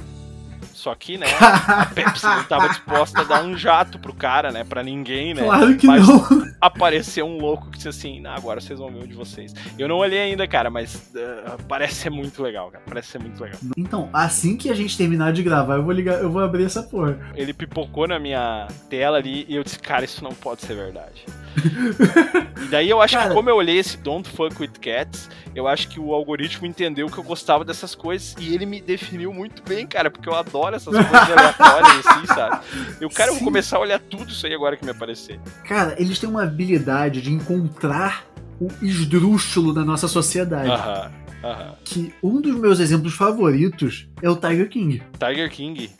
Só que, né, a Pepsi não tava disposta a dar um jato pro cara, né? Pra ninguém, né? Claro que Mas não. apareceu um louco que disse assim: "Não, agora vocês vão ver o de vocês. Eu não olhei ainda, cara, mas ah, parece ser muito legal, cara. Parece ser muito legal. Então, assim que a gente terminar de gravar, eu vou ligar, eu vou abrir essa porra. Ele pipocou na minha tela ali e eu disse, cara, isso não pode ser verdade. e daí eu acho Cara- que como eu olhei esse Don't Fuck With Cats, eu acho que o algoritmo entendeu que eu gostava dessas coisas e ele me definiu muito bem, cara, porque eu adoro essas coisas aleatórias assim, sabe? Eu, cara, eu vou Sim. começar a olhar tudo isso aí agora que me aparecer. Cara, eles têm uma habilidade de encontrar o esdrúxulo da nossa sociedade. Aham, aham. Que um dos meus exemplos favoritos é o Tiger King. Tiger King.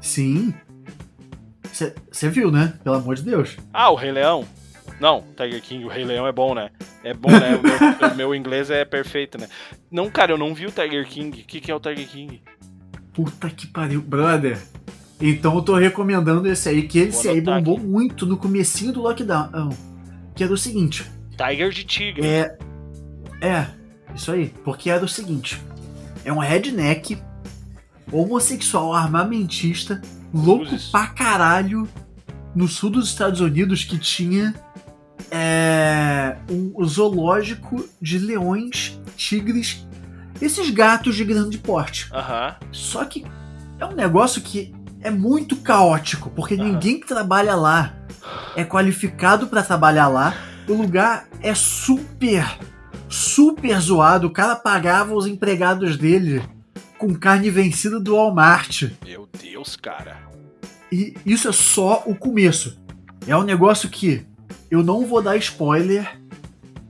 Sim. Você viu, né? Pelo amor de Deus. Ah, o Rei Leão. Não, Tiger King, o Rei Leão é bom, né? É bom, né? O meu, o meu inglês é perfeito, né? Não, cara, eu não vi o Tiger King. O que, que é o Tiger King? Puta que pariu, brother. Então eu tô recomendando esse aí, que esse aí bombou aqui. muito no comecinho do lockdown. Que era o seguinte, Tiger de tigre. é... É, isso aí. Porque era o seguinte, é um redneck, homossexual, armamentista, louco Cruzes. pra caralho, no sul dos Estados Unidos, que tinha é, um zoológico de leões, tigres, esses gatos de grande porte. Só que é um negócio que é muito caótico, porque ninguém que trabalha lá é qualificado pra trabalhar lá. O lugar é super, super zoado. O cara pagava os empregados dele com carne vencida do Walmart. Meu Deus, cara. E isso é só o começo. É um negócio que eu não vou dar spoiler,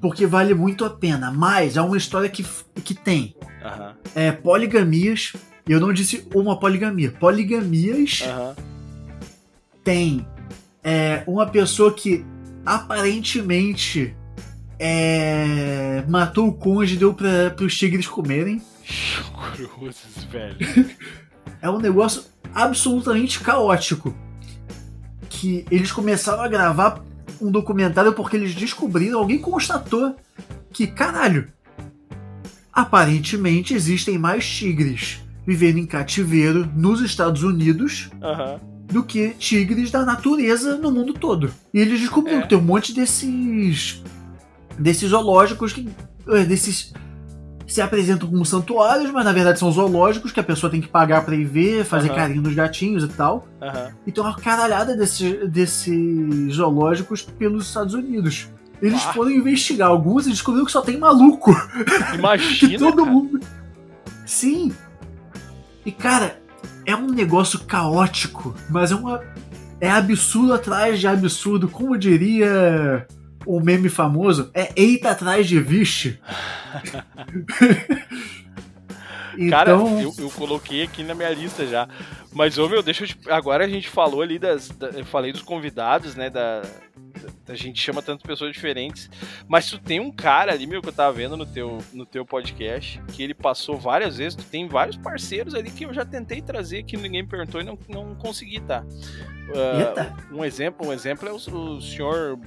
porque vale muito a pena. Mas é uma história que, que tem é, poligamias. Eu não disse uma poligamia. Poligamias tem é, uma pessoa que aparentemente é, matou o cônjuge e deu para os tigres comerem. Cruzes, velho. É um negócio absolutamente caótico. que eles começaram a gravar um documentário porque eles descobriram, alguém constatou que, caralho, aparentemente existem mais tigres vivendo em cativeiro nos Estados Unidos do que tigres da natureza no mundo todo. E eles descobriram É. que tem um monte desses desses zoológicos que eh, desses se apresentam como santuários, mas na verdade são zoológicos que a pessoa tem que pagar pra ir ver, fazer Aham. carinho nos gatinhos e tal. Aham. E tem uma caralhada desses, desses zoológicos pelos Estados Unidos. Eles Ah. foram investigar alguns e descobriram que só tem maluco. Que Imagina. todo cara. mundo. Sim. E cara, é um negócio caótico, mas é uma. É absurdo atrás de absurdo. Como diria o meme famoso, é eita atrás de vixe. Cara, então, eu, eu coloquei aqui na minha lista já. Mas, ô meu, deixa eu te... Agora a gente falou ali das. da- eu falei dos convidados, né? Da, da- a gente chama tantas pessoas diferentes. Mas tu tem um cara ali, meu, que eu tava vendo no teu, no teu podcast, que ele passou várias vezes. Tu tem vários parceiros ali que eu já tentei trazer, que ninguém me perguntou e não, não consegui, tá? Eita. um exemplo, um exemplo é o, o senhor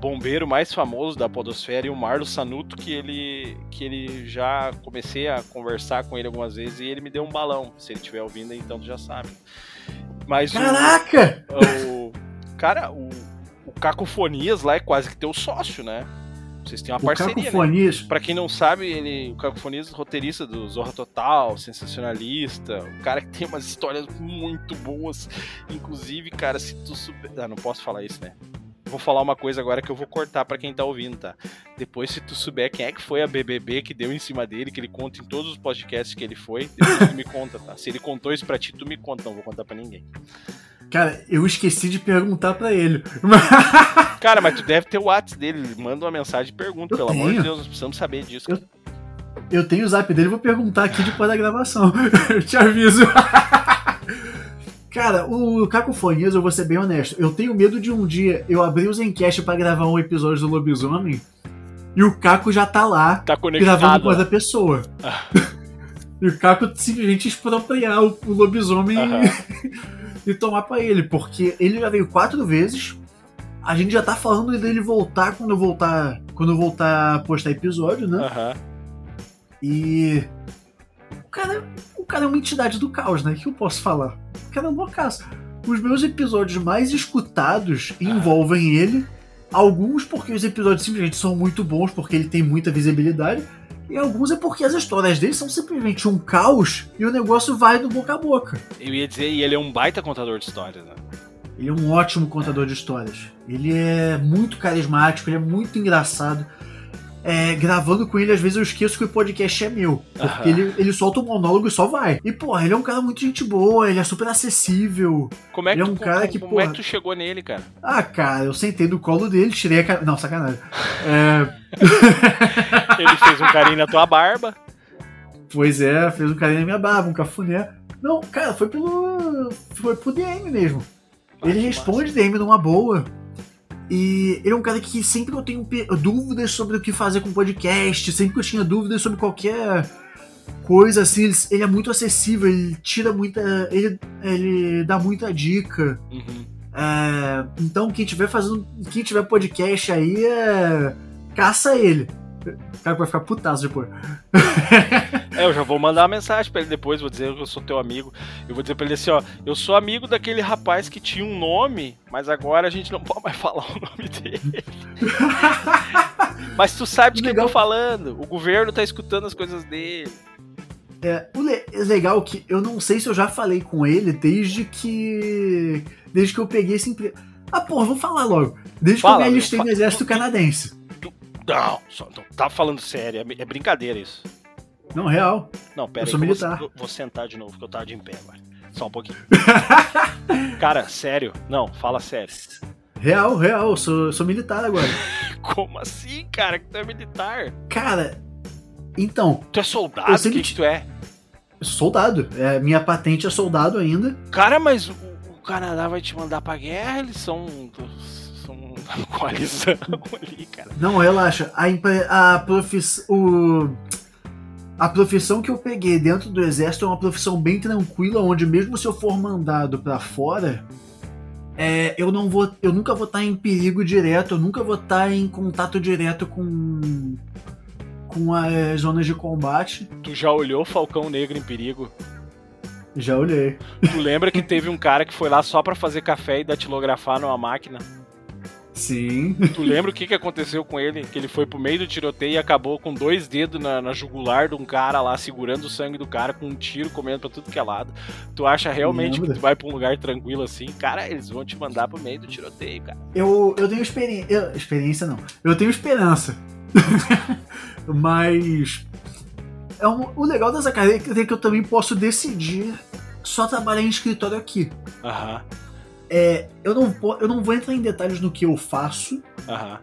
bombeiro mais famoso da podosfera e o Marlo Sanuto que ele que ele já comecei a conversar com ele algumas vezes e ele me deu um balão. Se ele estiver ouvindo, então tu já sabe. Mas o- caraca! o, cara, o, o Cacofonias lá é quase que teu sócio, né? Vocês têm uma O parceria, né? Cacofonias. Pra quem não sabe, ele, o Cacofonias, roteirista do Zorra Total, sensacionalista, um cara que tem umas histórias muito boas. Inclusive, cara, se tu souber. Ah, não posso falar isso, né? Vou falar uma coisa agora que eu vou cortar pra quem tá ouvindo, tá? Depois, se tu souber quem é que foi a BBB que deu em cima dele, que ele conta em todos os podcasts que ele foi, depois tu me conta, tá? Se ele contou isso pra ti, tu me conta, não vou contar pra ninguém. Cara, eu esqueci de perguntar pra ele. Cara, mas tu deve ter o WhatsApp dele, manda uma mensagem e pergunta, Eu pelo amor de tenho. Deus, nós precisamos saber disso. Eu- Eu tenho o zap dele, vou perguntar aqui depois da gravação. Eu te aviso. Cara, o Cacofonias, eu vou ser bem honesto. Eu tenho medo de um dia eu abrir o Zencast pra gravar um episódio do Lobisomem e o Caco já tá lá Tá gravando com outra pessoa. e o Caco simplesmente expropriar o, o lobisomem e, e tomar pra ele. Porque ele já veio quatro vezes. A gente já tá falando dele voltar quando eu voltar. Quando eu voltar a postar episódio, né? Aham. E. O cara, cara é uma entidade do caos, né? O que eu posso falar? O cara é um loucaço. Os meus episódios mais escutados envolvem ele. Alguns porque os episódios simplesmente são muito bons, porque ele tem muita visibilidade. E alguns é porque as histórias dele são simplesmente um caos e o negócio vai do boca a boca. Eu ia dizer, e ele é um baita contador de histórias, né? Ele é um ótimo contador de histórias. Ele é muito carismático, ele é muito engraçado. É, gravando com ele, às vezes eu esqueço que o podcast é meu. Porque ele, ele solta um monólogo e só vai. E, porra, ele é um cara muito gente boa, ele é super acessível. Como é que, Ele é um tu, cara como, que, como é que tu chegou nele, cara? Ah, cara, eu sentei no colo dele, tirei a cara. Não, sacanagem. É, Ele fez um carinho na tua barba. pois é, fez um carinho na minha barba, um cafuné. Não, cara, foi pelo. Foi pro DM mesmo. Ah, Ele responde DM numa boa. E ele é um cara que sempre eu tenho dúvidas sobre o que fazer com podcast, sempre que eu tinha dúvidas sobre qualquer coisa assim, ele, ele é muito acessível, ele tira muita. Ele, ele dá muita dica. Uhum. É, então quem tiver fazendo. Quem tiver podcast aí é. Caça ele. O cara vai ficar putaço depois. É, eu já vou mandar uma mensagem pra ele depois, vou dizer que eu sou teu amigo. Eu vou dizer pra ele assim, ó, eu sou amigo daquele rapaz que tinha um nome, mas agora a gente não pode mais falar o nome dele. mas tu sabe de quem eu tô Legal. falando. O governo tá escutando as coisas dele. É, o le- é legal que eu não sei se eu já falei com ele desde que. Desde que eu peguei esse emprego. Ah, porra, vou falar logo. Desde Fala, que eu me alistei no exército canadense. Não, só, não tá falando sério, é, é brincadeira isso. Não, real. Não, pera Eu aí, sou militar. vou, vou sentar de novo, que eu tava de em pé agora. Só um pouquinho. Cara, sério? Não, fala sério. Real, real. Eu sou, eu sou militar agora. Como assim, cara? Que tu é militar? Cara, então, Tu é soldado? Eu O que, que tu é? soldado. É, minha patente é soldado ainda. Cara, mas o, o Canadá vai te mandar pra guerra? Eles são. uma coalizão ali, cara. Não, relaxa. A, impre- a, profis, o, a profissão que eu peguei dentro do exército é uma profissão bem tranquila, onde mesmo se eu for mandado pra fora, é, eu não vou. Eu nunca vou estar em perigo direto, eu nunca vou estar em contato direto com. com as zonas de combate. Tu já olhou Falcão Negro em perigo? Já olhei. Tu lembra que teve um cara que foi lá só pra fazer café e datilografar numa máquina? Sim. Tu lembra o que, que aconteceu com ele? Que ele foi pro meio do tiroteio e acabou com dois dedos na, na jugular de um cara lá, segurando o sangue do cara com um tiro comendo pra tudo que é lado. Tu acha realmente Lembra? que tu vai pra um lugar tranquilo assim? Cara, eles vão te mandar pro meio do tiroteio, cara. Eu, eu tenho experiência. Experiência não. Eu tenho esperança. Mas. É um, o legal dessa carreira é que eu também posso decidir só trabalhar em escritório aqui. Aham, É, eu, não, po- eu não vou entrar em detalhes no que eu faço, aham.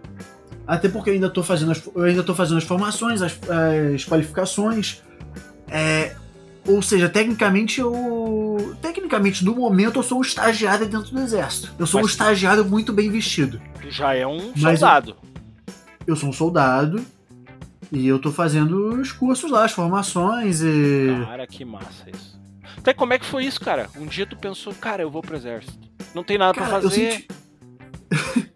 até porque eu ainda tô fazendo as, eu ainda tô fazendo as formações, as, as qualificações. É, ou seja, tecnicamente eu. Tecnicamente, no momento, eu sou um estagiário dentro do exército. Eu sou um Mas- estagiário muito bem vestido. Tu já é um Mas- soldado. Eu sou um soldado e eu tô fazendo os cursos lá, as formações e. Cara, que massa isso. Até como é que foi isso, cara? Um dia tu pensou, cara, eu vou pro exército. Não tem nada Cara, pra eu fazer. senti.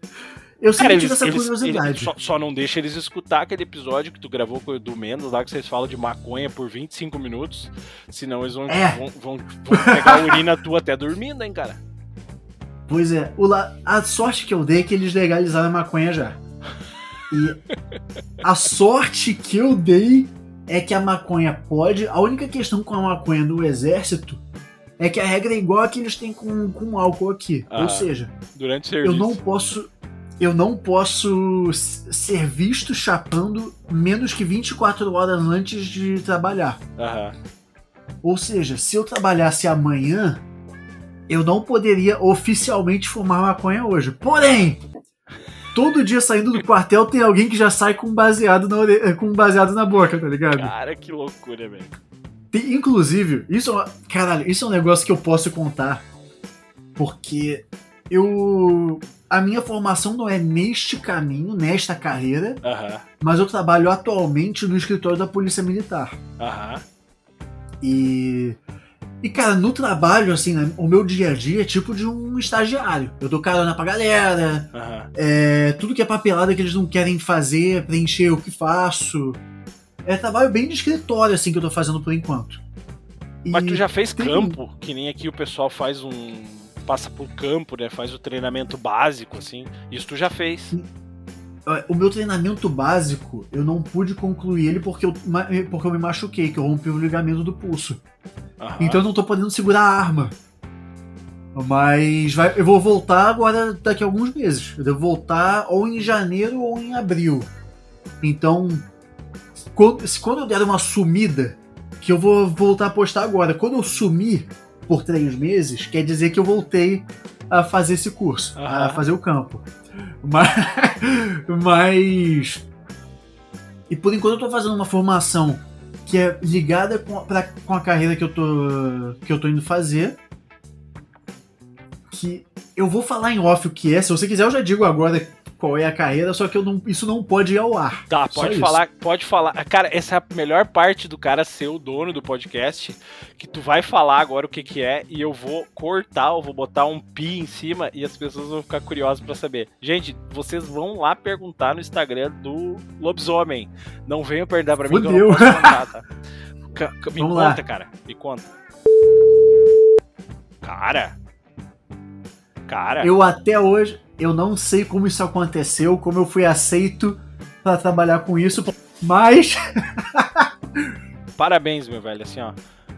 eu sempre Cara, tive eles, essa eles- curiosidade. eles- só, só não deixa eles escutar aquele episódio que tu gravou com o Edu Mendes, lá que vocês falam de maconha por 25 minutos. Senão eles vão, É. vão, vão- vão pegar a urina tua até dormindo, hein, cara. Pois é, o la- a sorte que eu dei é que eles legalizaram a maconha já. E a sorte que eu dei é que a maconha pode. A única questão com a maconha no exército é que a regra é igual a que eles têm com, com álcool aqui. Ah, Ou seja, Durante serviço. eu não posso. Eu não posso ser visto chapando menos que 24 horas antes de trabalhar. Aham. Ou seja, se eu trabalhasse amanhã, eu não poderia oficialmente fumar maconha hoje. Porém, todo dia saindo do quartel tem alguém que já sai com baseado na, ore- com baseado na boca, tá ligado? Cara, que loucura, velho. Tem- inclusive, isso é uma, caralho, isso é um negócio que eu posso contar. Porque eu. A minha formação não é neste caminho, nesta carreira, Aham, mas eu trabalho atualmente no escritório da Polícia Militar. aham. E. E, cara, no trabalho, assim, né, o meu dia a dia é tipo de um estagiário. Eu dou carona pra galera, aham. é, tudo que é papelada que eles não querem fazer, preencher o que faço. É trabalho bem de escritório, assim, que eu tô fazendo por enquanto. E Mas tu já fez tem- campo, que nem aqui o pessoal faz um. passa por campo, né? Faz o treinamento básico, assim. Isso tu já fez. é, O meu treinamento básico, eu não pude concluir ele porque eu, porque eu me machuquei, que eu rompi o ligamento do pulso. Aham. Então eu não tô podendo segurar a arma. Mas vai- eu vou voltar agora daqui a alguns meses. Eu devo voltar ou em janeiro ou em abril. Então, quando, se- quando eu der uma sumida, que eu vou voltar a postar agora. Quando eu sumir por três meses, quer dizer que eu voltei a fazer esse curso, a Aham. fazer o campo. Mas, mas. E por enquanto eu tô fazendo uma formação que é ligada com a, pra- com a carreira que eu tô que eu tô indo fazer. Que eu vou falar em off o que é. Se você quiser, eu já digo agora qual é a carreira, só que não, isso não pode ir ao ar. Tá, pode falar, pode falar. Cara, essa é a melhor parte do cara ser o dono do podcast, que tu vai falar agora o que que é e eu vou cortar, eu vou botar um pi em cima e as pessoas vão ficar curiosas pra saber. Gente, vocês vão lá perguntar no Instagram do Lobisomem. Não venham perguntar pra mim que eu não posso contar, tá? Me Vamos conta, lá. cara. Me conta. Cara. Cara. Eu até hoje, eu não sei como isso aconteceu, como eu fui aceito pra trabalhar com isso, mas Parabéns, meu velho, assim, ó.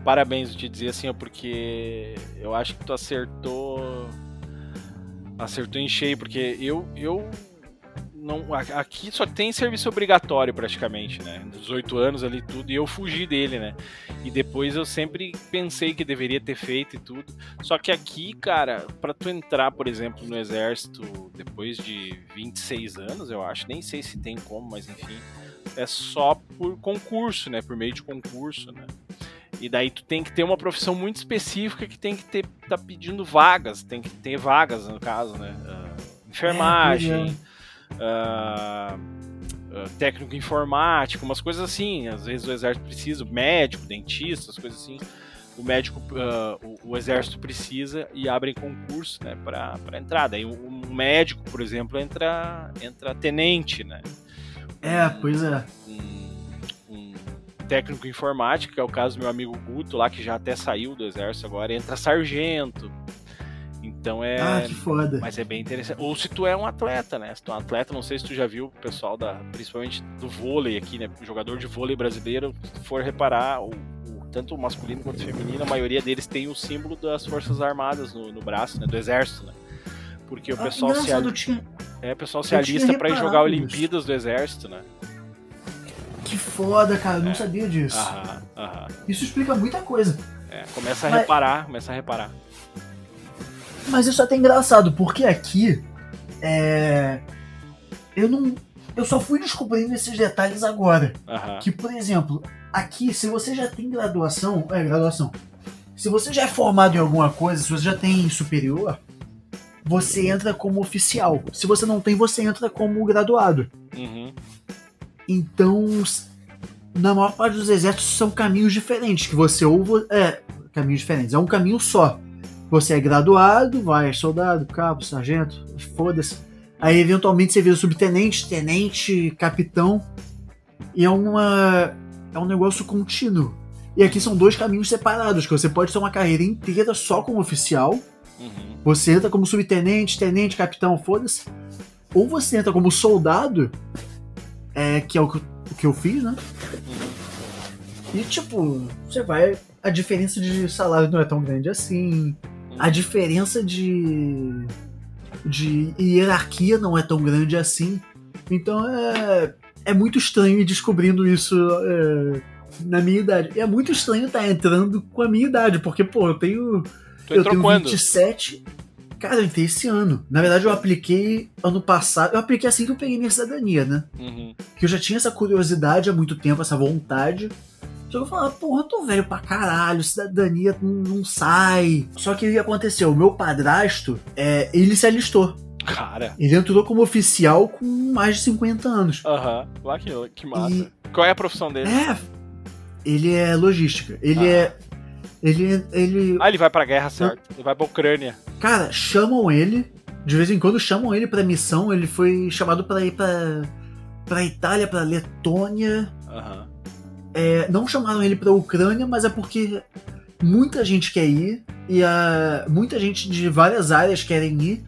Parabéns, te dizer assim, ó, porque eu acho que tu acertou. Acertou em cheio, porque eu. eu não, aqui só tem serviço obrigatório praticamente, né? 18 anos ali tudo, e eu fugi dele, né? E depois eu sempre pensei que deveria ter feito e tudo. Só que aqui, cara, pra tu entrar, por exemplo, no exército depois de 26 anos, eu acho, nem sei se tem como, mas enfim, é só por concurso, né? Por meio de concurso, né? E daí tu tem que ter uma profissão muito específica que tem que ter tá pedindo vagas, tem que ter vagas no caso, né? Ah, enfermagem, ah, ah, técnico informático, umas coisas assim. Às vezes o exército precisa, médico, dentista, as coisas assim. o médico, uh, o, o, exército precisa e abrem concurso, né, para entrada. E um, um, médico, por exemplo, entra, entra tenente, né? É, pois é. Um, um técnico informático, que é o caso do meu amigo Guto lá, que já até saiu do exército agora, entra sargento. Então é. Ah, que foda. Mas é bem interessante. Ou se tu é um atleta, né? Se tu é um atleta, não sei se tu já viu o pessoal da. Principalmente do vôlei aqui, né? O jogador de vôlei brasileiro, se tu for reparar, o, o, tanto o masculino quanto o feminino, a maioria deles tem o símbolo das Forças Armadas no, no braço, né? Do exército, né? Porque o Ah, pessoal se, engraçado, al... eu tinha- é, o pessoal se eu alista pra ir jogar Olimpíadas do exército, né? Que foda, cara, eu não É. sabia disso. Aham, aham. Isso explica muita coisa. É, começa a Mas- reparar, começa a reparar. Mas isso é até engraçado, porque aqui é. Eu não. Eu só fui descobrindo esses detalhes agora. Que, por exemplo, aqui, se você já tem graduação. É, graduação. Se você já é formado em alguma coisa, se você já tem superior, você entra como oficial. Se você não tem, você entra como graduado. Uhum. Então, na maior parte dos exércitos são caminhos diferentes, que você ou é caminhos diferentes, é um caminho só. Você é graduado, vai soldado, cabo, sargento, foda-se. Aí eventualmente você vira subtenente, tenente, capitão. E é uma é um negócio contínuo. E aqui são dois caminhos separados, que você pode ter uma carreira inteira só como oficial, Uhum. você entra como subtenente, tenente, capitão, foda-se. Ou você entra como soldado, é, que é o que, o que eu fiz, né? Uhum. E tipo, você vai. A diferença de salário não é tão grande assim. A diferença de. de hierarquia não é tão grande assim. Então é. É muito estranho ir descobrindo isso é, na minha idade. E é muito estranho estar entrando com a minha idade, porque, pô, eu tenho. Tu eu tenho quando? 27. Cara, eu entrei esse ano. Na verdade, eu apliquei ano passado. Eu apliquei assim que eu peguei minha cidadania, né? Uhum. que eu já tinha essa curiosidade há muito tempo, essa vontade. Eu falava, porra, tô velho pra caralho, cidadania não, não sai. Só que o que aconteceu? O meu padrasto, é, ele se alistou. Cara. Ele entrou como oficial com mais de 50 anos. Aham. Lá que, que massa. E- Qual é a profissão dele? É, ele é logística. Ele Ah. é. Ele, ele. Ah, ele vai pra guerra, certo? Ele vai pra Ucrânia. Cara, chamam ele. De vez em quando chamam ele pra missão. Ele foi chamado pra ir pra. pra Itália, pra Letônia. Aham. É, não chamaram ele pra Ucrânia, mas é porque muita gente quer ir e a, muita gente de várias áreas querem ir.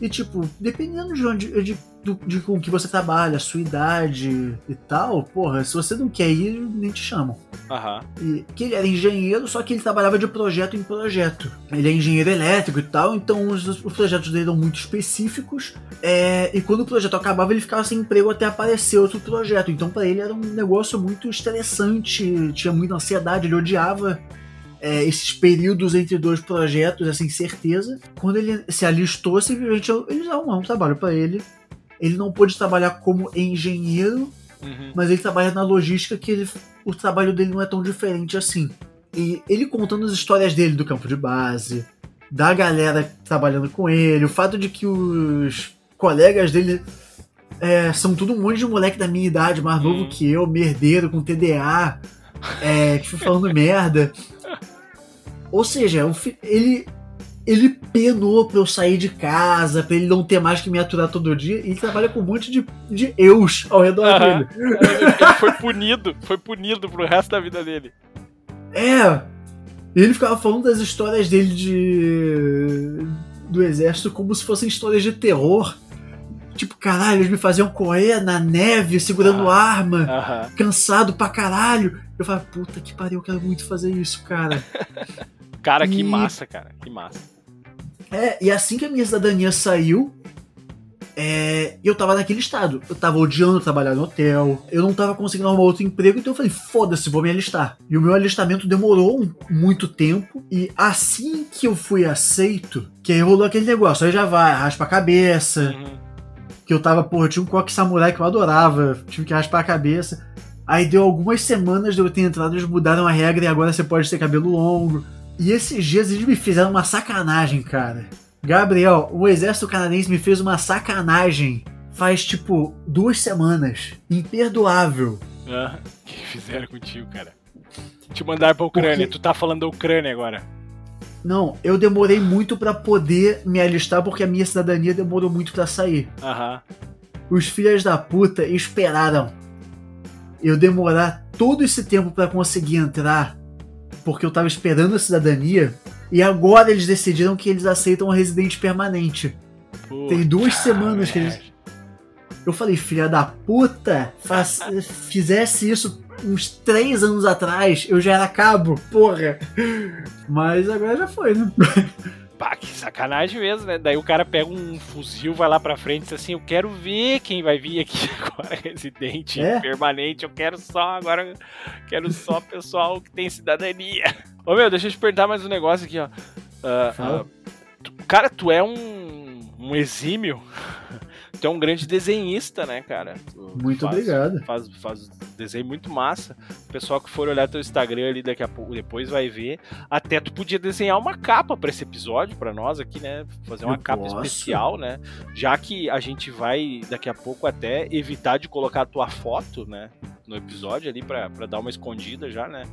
E tipo, dependendo de onde de, do- de com que você trabalha, a sua idade e tal, porra, se você não quer ir, nem te chamam. Aham. E que ele era engenheiro, só que ele trabalhava de projeto em projeto. Ele é engenheiro elétrico e tal, então os, os projetos dele eram muito específicos. é, e quando o projeto acabava, ele ficava sem emprego até aparecer outro projeto. Então para ele era um negócio muito estressante, tinha muita ansiedade, ele odiava é, esses períodos entre dois projetos, essa incerteza. Quando ele se alistou, simplesmente eles arrumaram um trabalho para ele. Ele não pôde trabalhar como engenheiro, Uhum. mas ele trabalha na logística que ele- o trabalho dele não é tão diferente assim. E ele contando as histórias dele do campo de base, da galera trabalhando com ele, o fato de que os colegas dele é, são tudo um monte de moleque da minha idade, mais novo Hum. que eu, merdeiro, com TDA, é, que foi falando merda. Ou seja, fi- ele, ele penou pra eu sair de casa, pra ele não ter mais que me aturar todo dia, e ele trabalha com um monte de, de eus ao redor Aham. dele. Ele foi punido, foi punido pro resto da vida dele. É! Ele ficava falando das histórias dele de. do exército como se fossem histórias de terror. Tipo, caralho, eles me faziam correr na neve, segurando Ah. arma, Aham. cansado pra caralho. Eu falava, puta que pariu, eu quero muito fazer isso, cara. Cara, que E- massa, cara. Que massa. é, e assim que a minha cidadania saiu, é, eu tava naquele estado. Eu tava odiando trabalhar no hotel, eu não tava conseguindo arrumar outro emprego, então eu falei, foda-se, vou me alistar. E o meu alistamento demorou um- muito tempo, e assim que eu fui aceito, que aí rolou aquele negócio, aí já vai, raspa a cabeça, Uhum. que eu tava, porra, eu tinha um coque samurai que eu adorava, tive que raspar a cabeça. Aí deu algumas semanas de eu ter entrado, eles mudaram a regra e agora você pode ter cabelo longo. E esses dias eles me fizeram uma sacanagem, cara. Gabriel, o exército canadense me fez uma sacanagem faz tipo duas semanas. Imperdoável. Ah, O que fizeram contigo, cara? Te mandar pra Ucrânia. Porque- Tu tá falando da Ucrânia agora. Não, eu demorei muito pra poder me alistar porque a minha cidadania demorou muito pra sair. Aham. Os filhos da puta esperaram eu demorar todo esse tempo pra conseguir entrar porque eu tava esperando a cidadania e agora eles decidiram que eles aceitam um residente permanente. Tem duas Puta semanas que eles-. Eu falei, filha da puta, faz- fizesse isso uns três anos atrás, eu já era cabo, porra. Mas agora já foi, né? Pá, que sacanagem mesmo, né? Daí o cara pega um fuzil, vai lá pra frente e diz assim: Eu quero ver quem vai vir aqui agora, residente É? permanente. Eu quero só agora, quero só pessoal que tem cidadania. Ô meu, deixa eu te perguntar mais um negócio aqui, ó. Fala. ah, tu- cara, tu é um, um exímio. Tu é um grande desenhista, né, cara? Tu Muito faz- obrigado. Faz, faz desenho muito massa. O pessoal que for olhar teu Instagram ali daqui a pouco, depois vai ver. Até tu podia desenhar uma capa pra esse episódio, pra nós aqui, né? Fazer uma Eu capa posso. especial, né? Já que a gente vai daqui a pouco até evitar de colocar a tua foto, né? No episódio ali pra, pra dar uma escondida já, né?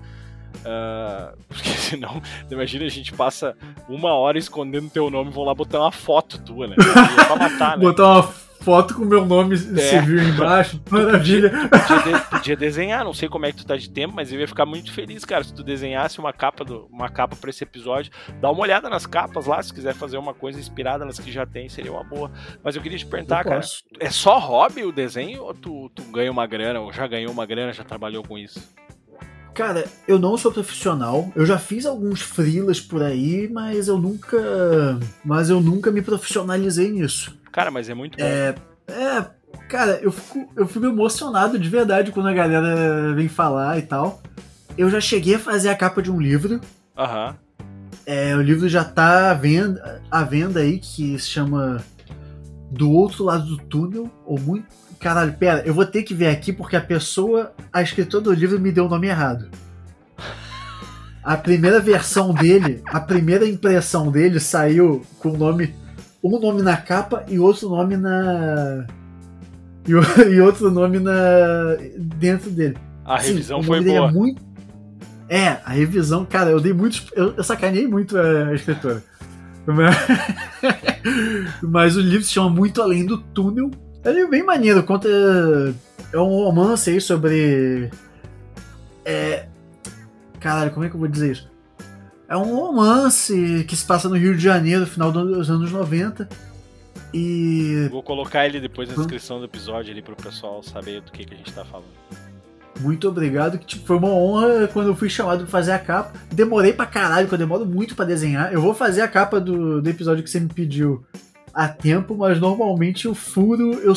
Ah, porque senão, imagina a gente passa uma hora escondendo teu nome e vão lá botar uma foto tua, né? É pra matar, né? Botar uma foto com o meu nome civil embaixo, maravilha. Podia, de- podia desenhar, não sei como é que tu tá de tempo, mas eu ia ficar muito feliz, cara, se tu desenhasse uma capa do, uma capa para esse episódio. Dá uma olhada nas capas lá, se quiser fazer uma coisa inspirada nas que já tem, seria uma boa. Mas eu queria te perguntar, cara, é só hobby o desenho ou tu, tu ganha uma grana, ou já ganhou uma grana, já trabalhou com isso? Cara, eu não sou profissional. Eu já fiz alguns freelas por aí, mas eu nunca. Mas eu nunca me profissionalizei nisso. Cara, mas é muito bom. É. É. Cara, eu fico, eu fico emocionado de verdade quando a galera vem falar e tal. Eu já cheguei a fazer a capa de um livro. Aham. É, o livro já tá à venda, à venda aí, que se chama Do Outro Lado do Túnel, ou muito. Caralho, pera, eu vou ter que ver aqui porque a pessoa, a escritora do livro, me deu o nome errado. A primeira versão dele, a primeira impressão dele saiu com o nome. Um nome na capa e outro nome na. E, e outro nome na. dentro dele. A revisão foi dele boa. É, muito... é, a revisão, cara, eu dei muitos. Eu, eu sacaneei muito a escritora. Mas... Mas o livro se chama Muito Além do Túnel. Ele é bem maneiro, conta. É um romance aí sobre. É. Caralho, como é que eu vou dizer isso? É um romance que se passa no Rio de Janeiro, no final dos anos 90. E Vou colocar ele depois na descrição do episódio ali pro pessoal saber do que, que a gente tá falando. Muito obrigado, que tipo, foi uma honra quando eu fui chamado pra fazer a capa. Demorei pra caralho, que eu demoro muito pra desenhar. Eu vou fazer a capa do, do episódio que você me pediu a tempo, mas normalmente eu furo. Eu,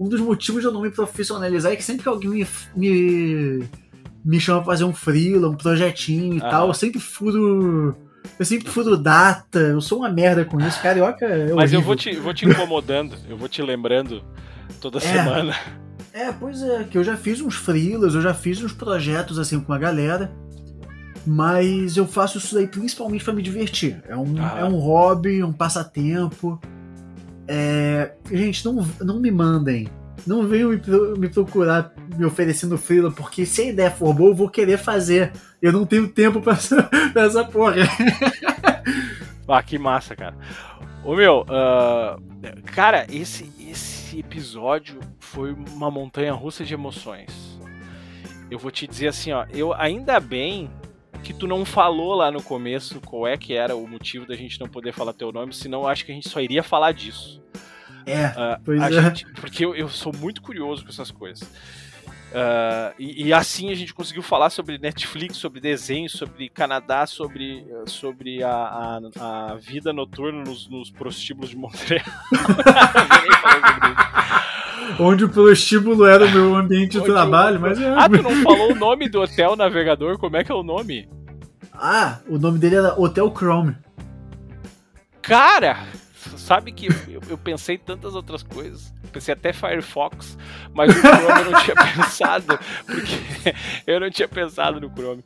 um dos motivos de eu não me profissionalizar é que sempre que alguém me, me, me chama pra fazer um freela, um projetinho e Aham. tal, eu sempre furo. Eu sempre furo data, eu sou uma merda com isso. Carioca é Mas eu vou te, vou te incomodando, eu vou te lembrando toda semana. É, pois é, que eu já fiz uns freelas, eu já fiz uns projetos assim com a galera, mas eu faço isso daí principalmente pra me divertir. É um, Ah. é um hobby, um passatempo. É, gente, não, não me mandem. Não venham me, me procurar me oferecendo freela, porque se a ideia for boa, eu vou querer fazer. Eu não tenho tempo pra essa, pra essa porra. Ah, que massa, cara. Ô meu, ah, cara, esse, esse episódio foi uma montanha russa de emoções. Eu vou te dizer assim, ó, eu ainda bem que tu não falou lá no começo qual é que era o motivo da gente não poder falar teu nome, senão eu acho que a gente só iria falar disso. É, Ah, pois é. gente- porque eu, eu sou muito curioso com essas coisas. Ah, e, e assim a gente conseguiu falar sobre Netflix, sobre desenho, sobre Canadá, sobre, sobre a, a, a vida noturna nos, nos prostíbulos de Montreal. Eu. Onde o prostíbulo era o meu ambiente de trabalho, o- mas é. Ah, tu não falou o nome do hotel navegador? Como é que é o nome? Ah, o nome dele era Hotel Chrome. Cara, sabe que eu, eu pensei em tantas outras coisas. Pensei até Firefox, mas o Chrome eu não tinha pensado, porque eu não tinha pensado no Chrome.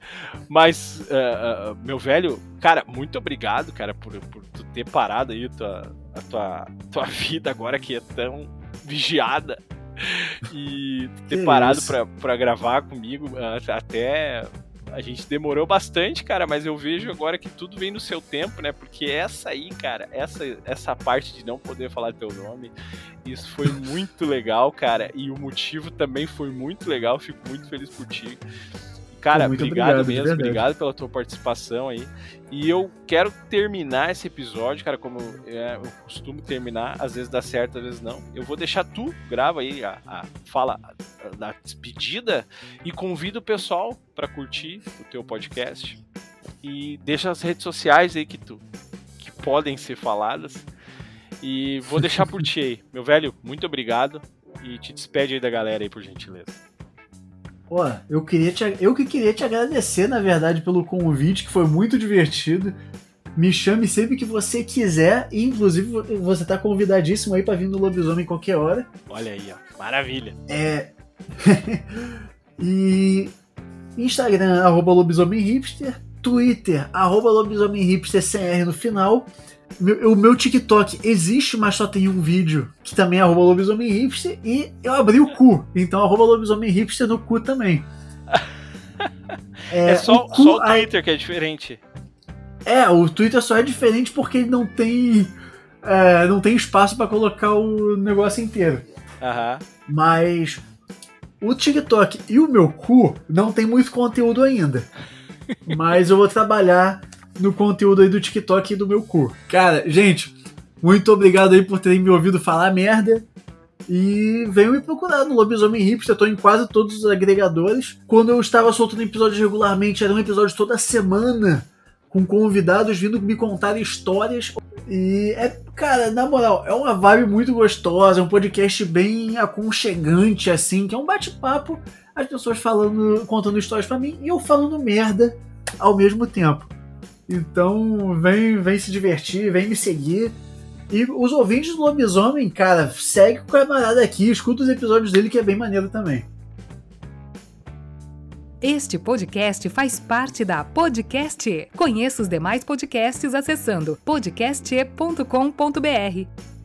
Mas, ah, ah, meu velho, cara, muito obrigado, cara, por, por tu ter parado aí a tua, a tua, tua vida agora que é tão vigiada. E ter Que parado pra gravar comigo ah, até A gente demorou bastante, cara, mas eu vejo agora que tudo vem no seu tempo, né? Porque essa aí, cara, essa, essa parte de não poder falar teu nome, isso foi muito legal, cara. E o motivo também foi muito legal. Fico muito feliz por ti. Cara, muito obrigado, obrigado, mesmo, obrigado pela tua participação aí. E eu quero terminar esse episódio, cara, como é, eu costumo terminar, às vezes dá certo, às vezes não. Eu vou deixar tu, grava aí a, a fala da despedida e convido o pessoal pra curtir o teu podcast. E deixa as redes sociais aí que tu que podem ser faladas. E vou deixar por ti aí. Meu velho, muito obrigado. E te despede aí da galera aí, por gentileza. Pô, eu queria te, eu que queria te agradecer, na verdade, pelo convite, que foi muito divertido. Me chame sempre que você quiser, e inclusive você tá convidadíssimo aí pra vir no Lobisomem qualquer hora. Olha aí, ó. Maravilha. É. e Instagram, arroba Twitter, arroba no final. O meu TikTok existe, mas só tem um vídeo que também é arroba lobisomem hipster. E eu abri o cu, então arroba lobisomem hipster no cu também. É, só, o cu, só o Twitter que é diferente. É, o Twitter só é diferente porque ele não tem. é, não tem espaço pra colocar o negócio inteiro. Aham. Mas o TikTok e o meu cu não tem muito conteúdo ainda. Mas eu vou trabalhar no conteúdo aí do TikTok e do meu cu. Cara, gente, muito obrigado aí por terem me ouvido falar merda. E venham me procurar no Lobisomem Hipster, eu tô em quase todos os agregadores. Quando eu estava soltando episódios regularmente, era um episódio toda semana, com convidados vindo me contar histórias. E é, cara, na moral, é uma vibe muito gostosa, é um podcast bem aconchegante, assim, que é um bate-papo, as pessoas falando, contando histórias pra mim e eu falando merda ao mesmo tempo. Então, vem, vem se divertir, vem me seguir. E os ouvintes do Lobisomem, cara, segue o camarada aqui, escuta os episódios dele que é bem maneiro também. Este podcast faz parte da Podcast. E. Conheça os demais podcasts acessando podcast.com.br.